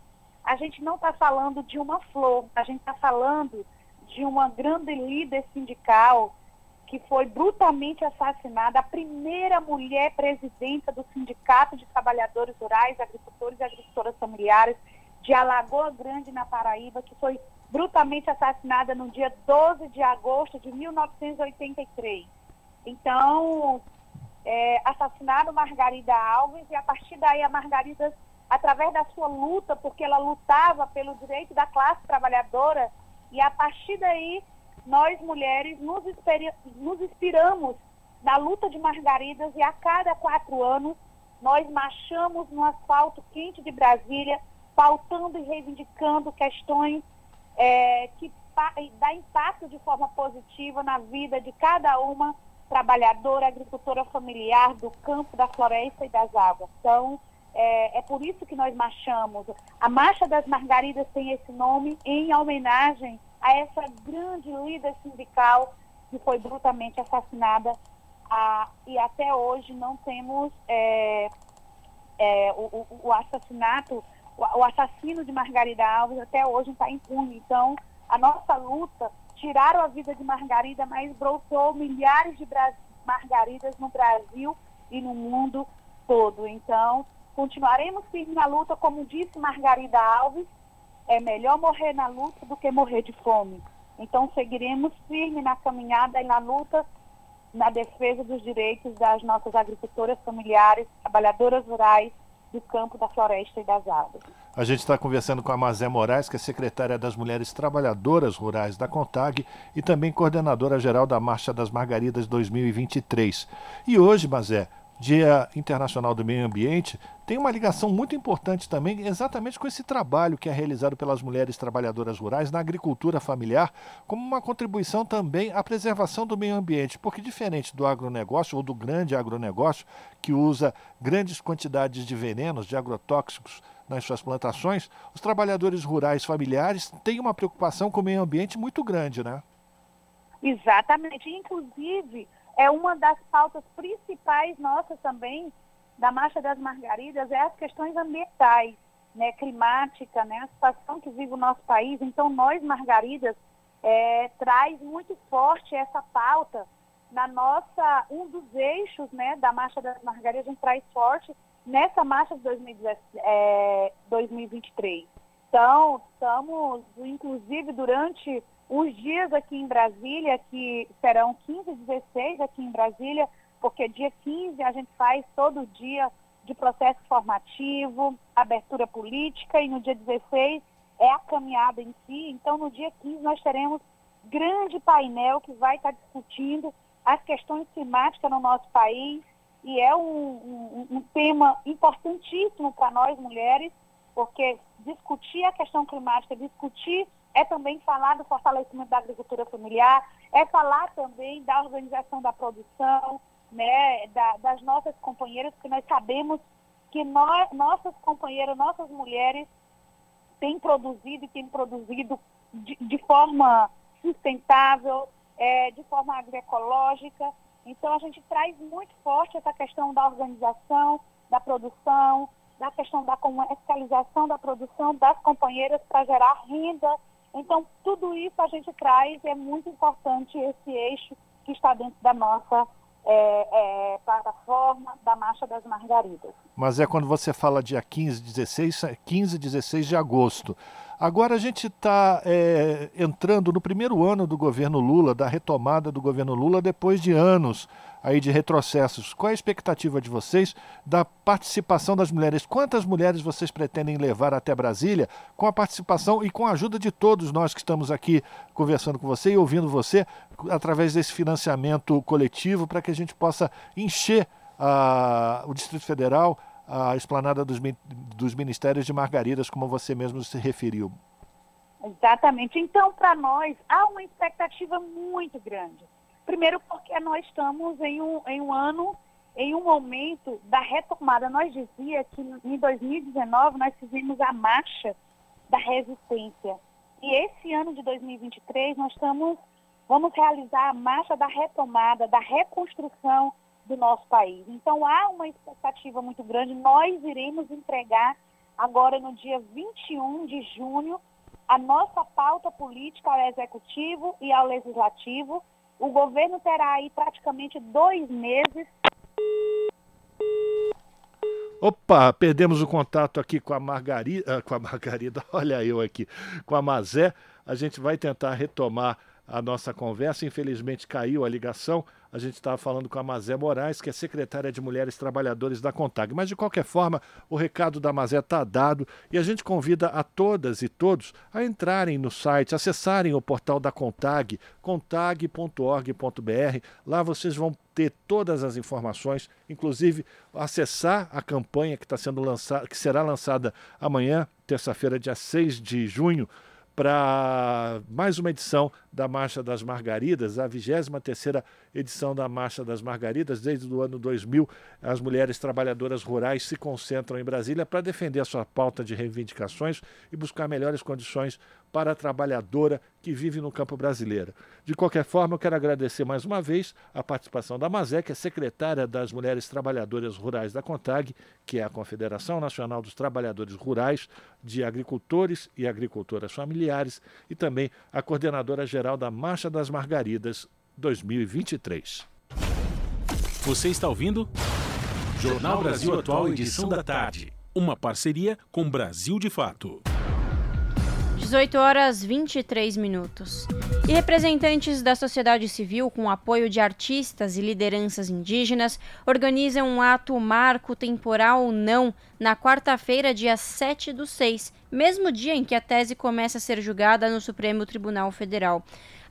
a gente não está falando de uma flor, a gente está falando de uma grande líder sindical que foi brutalmente assassinada, a primeira mulher presidenta do Sindicato de Trabalhadores Rurais, Agricultores e Agricultoras Familiares de Alagoa Grande, na Paraíba, que foi brutalmente assassinada no dia 12 de agosto de 1983. Então, é, assassinaram Margarida Alves e a partir daí a Margarida, através da sua luta, porque ela lutava pelo direito da classe trabalhadora, e a partir daí nós mulheres nos, nos inspiramos na luta de Margaridas e a cada quatro anos nós marchamos no asfalto quente de Brasília, pautando e reivindicando questões é, que dá impacto de forma positiva na vida de cada uma trabalhadora, agricultora familiar do campo, da floresta e das águas. Então, é, é, por isso que nós marchamos. A Marcha das Margaridas tem esse nome em homenagem a essa grande líder sindical que foi brutalmente assassinada a, e até hoje não temos é, é, o, o, assassinato, o, o, assassino de Margarida Alves até hoje está impune. Então, a nossa luta, tiraram a vida de Margarida, mas brotou milhares de Margaridas no Brasil e no mundo todo. Então, continuaremos firmes na luta, como disse Margarida Alves, é melhor morrer na luta do que morrer de fome. Então seguiremos firmes na caminhada e na luta na defesa dos direitos das nossas agricultoras familiares, trabalhadoras rurais do campo, da floresta e das águas. A gente está conversando com a Mazé Moraes, que é secretária das Mulheres Trabalhadoras Rurais da CONTAG e também coordenadora geral da Marcha das Margaridas 2023. E hoje, Mazé, Dia Internacional do Meio Ambiente, tem uma ligação muito importante também, exatamente com esse trabalho que é realizado pelas mulheres trabalhadoras rurais na agricultura familiar, como uma contribuição também à preservação do meio ambiente, porque diferente do agronegócio ou do grande agronegócio, que usa grandes quantidades de venenos, de agrotóxicos nas suas plantações, os trabalhadores rurais familiares têm uma preocupação com o meio ambiente muito grande, né? Exatamente. Inclusive, é uma das pautas principais nossas também da Marcha das Margaridas é as questões ambientais, né, climática, né, a situação que vive o nosso país. Então, nós, Margaridas, é, traz muito forte essa pauta na nossa, um dos eixos né, da Marcha das Margaridas, a gente traz forte nessa marcha de 2023. É, então, estamos, inclusive, durante os dias aqui em Brasília, que serão 15 e 16 aqui em Brasília, porque dia 15 a gente faz todo dia de processo formativo, abertura política, e no dia 16 é a caminhada em si. Então, no dia 15 nós teremos grande painel que vai estar discutindo as questões climáticas no nosso país, e é um, um, um tema importantíssimo para nós mulheres, porque discutir a questão climática, discutir é também falar do fortalecimento da agricultura familiar, é falar também da organização da produção, né, da, das nossas companheiras, porque nós sabemos que nós, nossas companheiras, nossas mulheres têm produzido e têm produzido de, de forma sustentável, é, de forma agroecológica. Então a gente traz muito forte essa questão da organização, da produção, da questão da comercialização da produção das companheiras para gerar renda. Então tudo isso a gente traz e é muito importante esse eixo que está dentro da nossa é, é, plataforma da Marcha das Margaridas. Mas é quando você fala dia 15, 16, 15, 16 de agosto. Agora a gente está é, entrando no primeiro ano do governo Lula, da retomada do governo Lula, depois de anos aí de retrocessos. Qual é a expectativa de vocês da participação das mulheres? Quantas mulheres vocês pretendem levar até Brasília com a participação e com a ajuda de todos nós que estamos aqui conversando com você e ouvindo você através desse financiamento coletivo para que a gente possa encher uh, o Distrito Federal, a esplanada dos, dos ministérios de Margaridas, como você mesmo se referiu? Exatamente. Então, para nós, há uma expectativa muito grande. Primeiro porque nós estamos em um, em um ano, em um momento da retomada. Nós dizia que em 2019 nós fizemos a marcha da resistência. E esse ano de 2023 nós estamos, vamos realizar a marcha da retomada, da reconstrução do nosso país. Então há uma expectativa muito grande. Nós iremos entregar agora no dia 21 de junho a nossa pauta política ao executivo e ao legislativo o governo terá aí praticamente dois meses. Opa, perdemos o contato aqui com a Margarida, ah, com a Margarida, olha eu aqui, com a Mazé. A gente vai tentar retomar a nossa conversa. Infelizmente caiu a ligação. A gente estava falando com a Mazé Moraes, que é secretária de Mulheres Trabalhadoras da Contag. Mas, de qualquer forma, o recado da Mazé está dado e a gente convida a todas e todos a entrarem no site, acessarem o portal da Contag, contag.org.br. Lá vocês vão ter todas as informações, inclusive acessar a campanha que está sendo lançada, que será lançada amanhã, terça-feira, dia 6 de junho para mais uma edição da Marcha das Margaridas, a 23ª edição da Marcha das Margaridas. Desde o ano 2000, as mulheres trabalhadoras rurais se concentram em Brasília para defender a sua pauta de reivindicações e buscar melhores condições para a trabalhadora que vive no campo brasileiro. De qualquer forma, eu quero agradecer mais uma vez a participação da que é secretária das Mulheres Trabalhadoras Rurais da CONTAG, que é a Confederação Nacional dos Trabalhadores Rurais de Agricultores e Agricultoras Familiares, e também a coordenadora geral da Marcha das Margaridas 2023. Você está ouvindo? Jornal Brasil Atual, edição da tarde. Uma parceria com Brasil de Fato. 18 horas 23 minutos. E representantes da sociedade civil, com apoio de artistas e lideranças indígenas, organizam um ato marco temporal ou não na quarta-feira, dia 7 do 6, mesmo dia em que a tese começa a ser julgada no Supremo Tribunal Federal.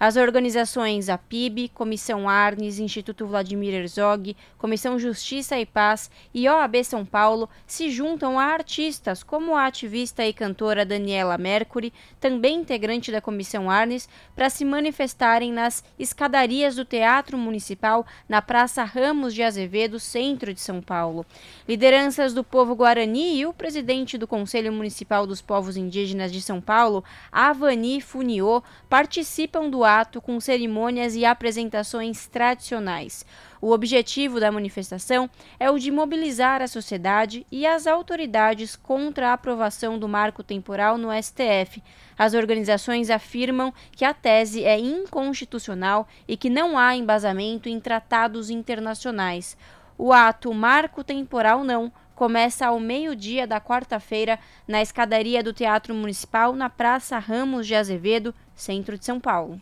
As organizações APIB, Comissão Arnes, Instituto Vladimir Herzog, Comissão Justiça e Paz e OAB São Paulo se juntam a artistas como a ativista e cantora Daniela Mercury, também integrante da Comissão Arnes, para se manifestarem nas escadarias do Teatro Municipal na Praça Ramos de Azevedo, centro de São Paulo. Lideranças do povo guarani e o presidente do Conselho Municipal dos Povos Indígenas de São Paulo, Avani Funiô, participam do ato com cerimônias e apresentações tradicionais. O objetivo da manifestação é o de mobilizar a sociedade e as autoridades contra a aprovação do marco temporal no STF. As organizações afirmam que a tese é inconstitucional e que não há embasamento em tratados internacionais. O ato Marco Temporal Não começa ao meio-dia da quarta-feira na escadaria do Teatro Municipal, na Praça Ramos de Azevedo, centro de São Paulo.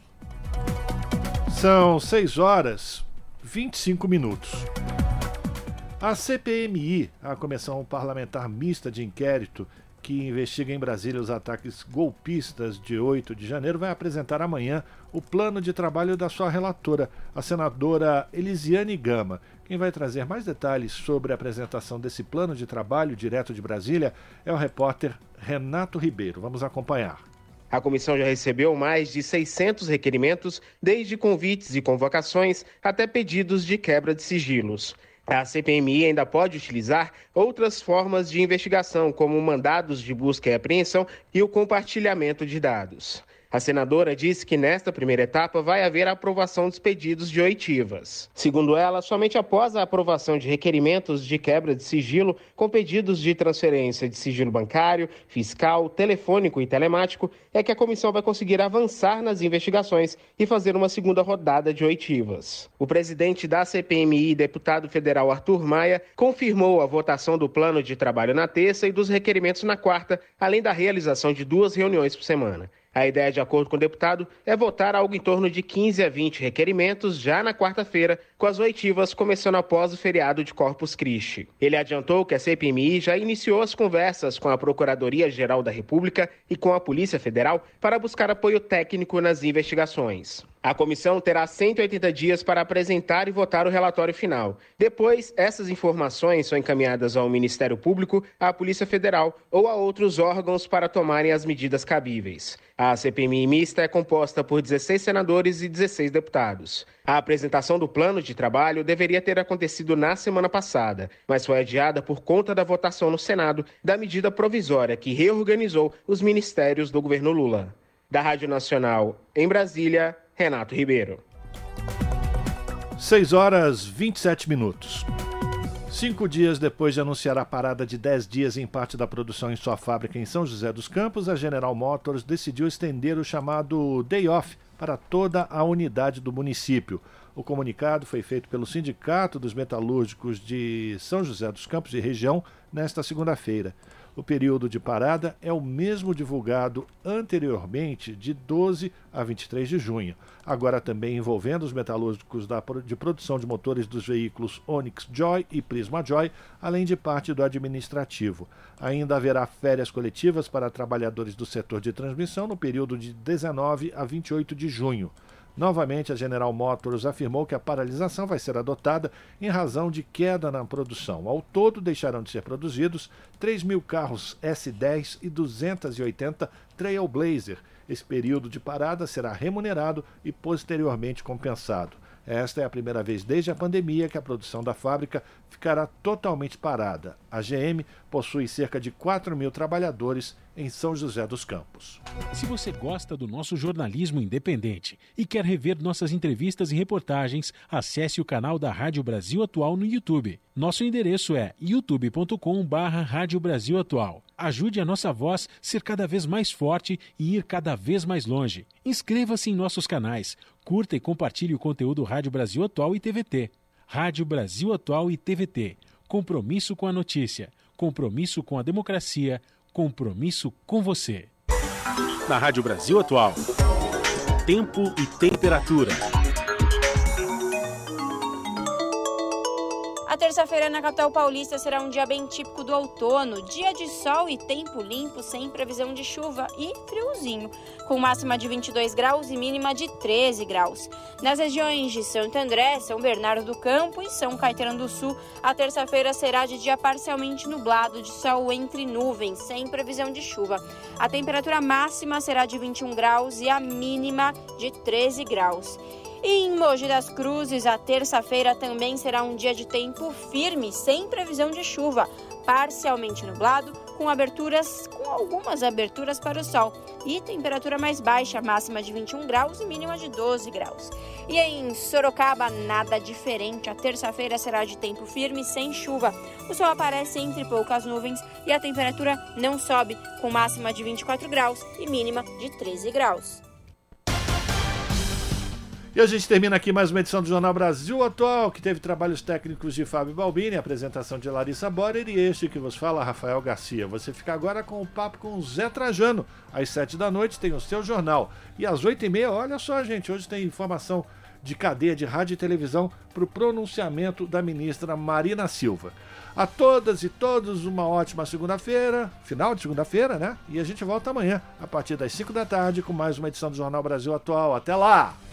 São 6 horas 25 minutos. A CPMI, a Comissão Parlamentar Mista de Inquérito, que investiga em Brasília os ataques golpistas de 8 de janeiro, vai apresentar amanhã o plano de trabalho da sua relatora, a senadora Elisiane Gama. Quem vai trazer mais detalhes sobre a apresentação desse plano de trabalho direto de Brasília é o repórter Renato Ribeiro. Vamos acompanhar. A comissão já recebeu mais de 600 requerimentos, desde convites e convocações até pedidos de quebra de sigilos. A CPMI ainda pode utilizar outras formas de investigação, como mandados de busca e apreensão e o compartilhamento de dados. A senadora disse que nesta primeira etapa vai haver a aprovação dos pedidos de oitivas. Segundo ela, somente após a aprovação de requerimentos de quebra de sigilo com pedidos de transferência de sigilo bancário, fiscal, telefônico e telemático é que a comissão vai conseguir avançar nas investigações e fazer uma segunda rodada de oitivas. O presidente da CPMI, deputado federal Arthur Maia, confirmou a votação do plano de trabalho na terça e dos requerimentos na quarta, além da realização de duas reuniões por semana. A ideia, de acordo com o deputado, é votar algo em torno de 15 a 20 requerimentos já na quarta-feira, com as oitivas começando após o feriado de Corpus Christi. Ele adiantou que a CPMI já iniciou as conversas com a Procuradoria-Geral da República e com a Polícia Federal para buscar apoio técnico nas investigações. A comissão terá 180 dias para apresentar e votar o relatório final. Depois, essas informações são encaminhadas ao Ministério Público, à Polícia Federal ou a outros órgãos para tomarem as medidas cabíveis. A CPMI mista é composta por 16 senadores e 16 deputados. A apresentação do plano de trabalho deveria ter acontecido na semana passada, mas foi adiada por conta da votação no Senado da medida provisória que reorganizou os ministérios do governo Lula. Da Rádio Nacional, em Brasília, Renato Ribeiro. 6 horas 27 minutos. Cinco dias depois de anunciar a parada de 10 dias em parte da produção em sua fábrica em São José dos Campos, a General Motors decidiu estender o chamado Day Off para toda a unidade do município. O comunicado foi feito pelo Sindicato dos Metalúrgicos de São José dos Campos e região nesta segunda-feira. O período de parada é o mesmo divulgado anteriormente, de 12 a 23 de junho. Agora também envolvendo os metalúrgicos da, de produção de motores dos veículos Onix Joy e Prisma Joy, além de parte do administrativo. Ainda haverá férias coletivas para trabalhadores do setor de transmissão no período de 19 a 28 de junho. Novamente, a General Motors afirmou que a paralisação vai ser adotada em razão de queda na produção. Ao todo, deixarão de ser produzidos 3 mil carros S10 e 280 Trailblazer. Esse período de parada será remunerado e posteriormente compensado. Esta é a primeira vez desde a pandemia que a produção da fábrica ficará totalmente parada. A GM possui cerca de 4 mil trabalhadores em São José dos Campos. Se você gosta do nosso jornalismo independente e quer rever nossas entrevistas e reportagens, acesse o canal da Rádio Brasil Atual no YouTube. Nosso endereço é youtube.com/barra Rádio Brasil Atual. Ajude a nossa voz ser cada vez mais forte e ir cada vez mais longe. Inscreva-se em nossos canais, curta e compartilhe o conteúdo Rádio Brasil Atual e TVT. Rádio Brasil Atual e TVT. Compromisso com a notícia, compromisso com a democracia, compromisso com você. Na Rádio Brasil Atual. Tempo e temperatura. Terça-feira na capital paulista será um dia bem típico do outono, dia de sol e tempo limpo, sem previsão de chuva e friozinho, com máxima de 22 graus e mínima de 13 graus. Nas regiões de Santo André, São Bernardo do Campo e São Caetano do Sul, a terça-feira será de dia parcialmente nublado, de sol entre nuvens, sem previsão de chuva. A temperatura máxima será de 21 graus e a mínima de 13 graus. E em Mogi das Cruzes, a terça-feira também será um dia de tempo firme, sem previsão de chuva, parcialmente nublado, com aberturas, com algumas aberturas para o sol, e temperatura mais baixa, máxima de 21 graus e mínima de 12 graus. E em Sorocaba, nada diferente. A terça-feira será de tempo firme, sem chuva. O sol aparece entre poucas nuvens e a temperatura não sobe, com máxima de 24 graus e mínima de 13 graus. E a gente termina aqui mais uma edição do Jornal Brasil Atual, que teve trabalhos técnicos de Fábio Balbini, apresentação de Larissa Borer e este que vos fala, Rafael Garcia. Você fica agora com o papo com Zé Trajano. Às sete da noite tem o seu jornal. E às oito e meia, olha só, gente, hoje tem informação de cadeia de rádio e televisão para o pronunciamento da ministra Marina Silva. A todas e todos uma ótima segunda-feira, final de segunda-feira, né? E a gente volta amanhã, a partir das 5 da tarde, com mais uma edição do Jornal Brasil Atual. Até lá!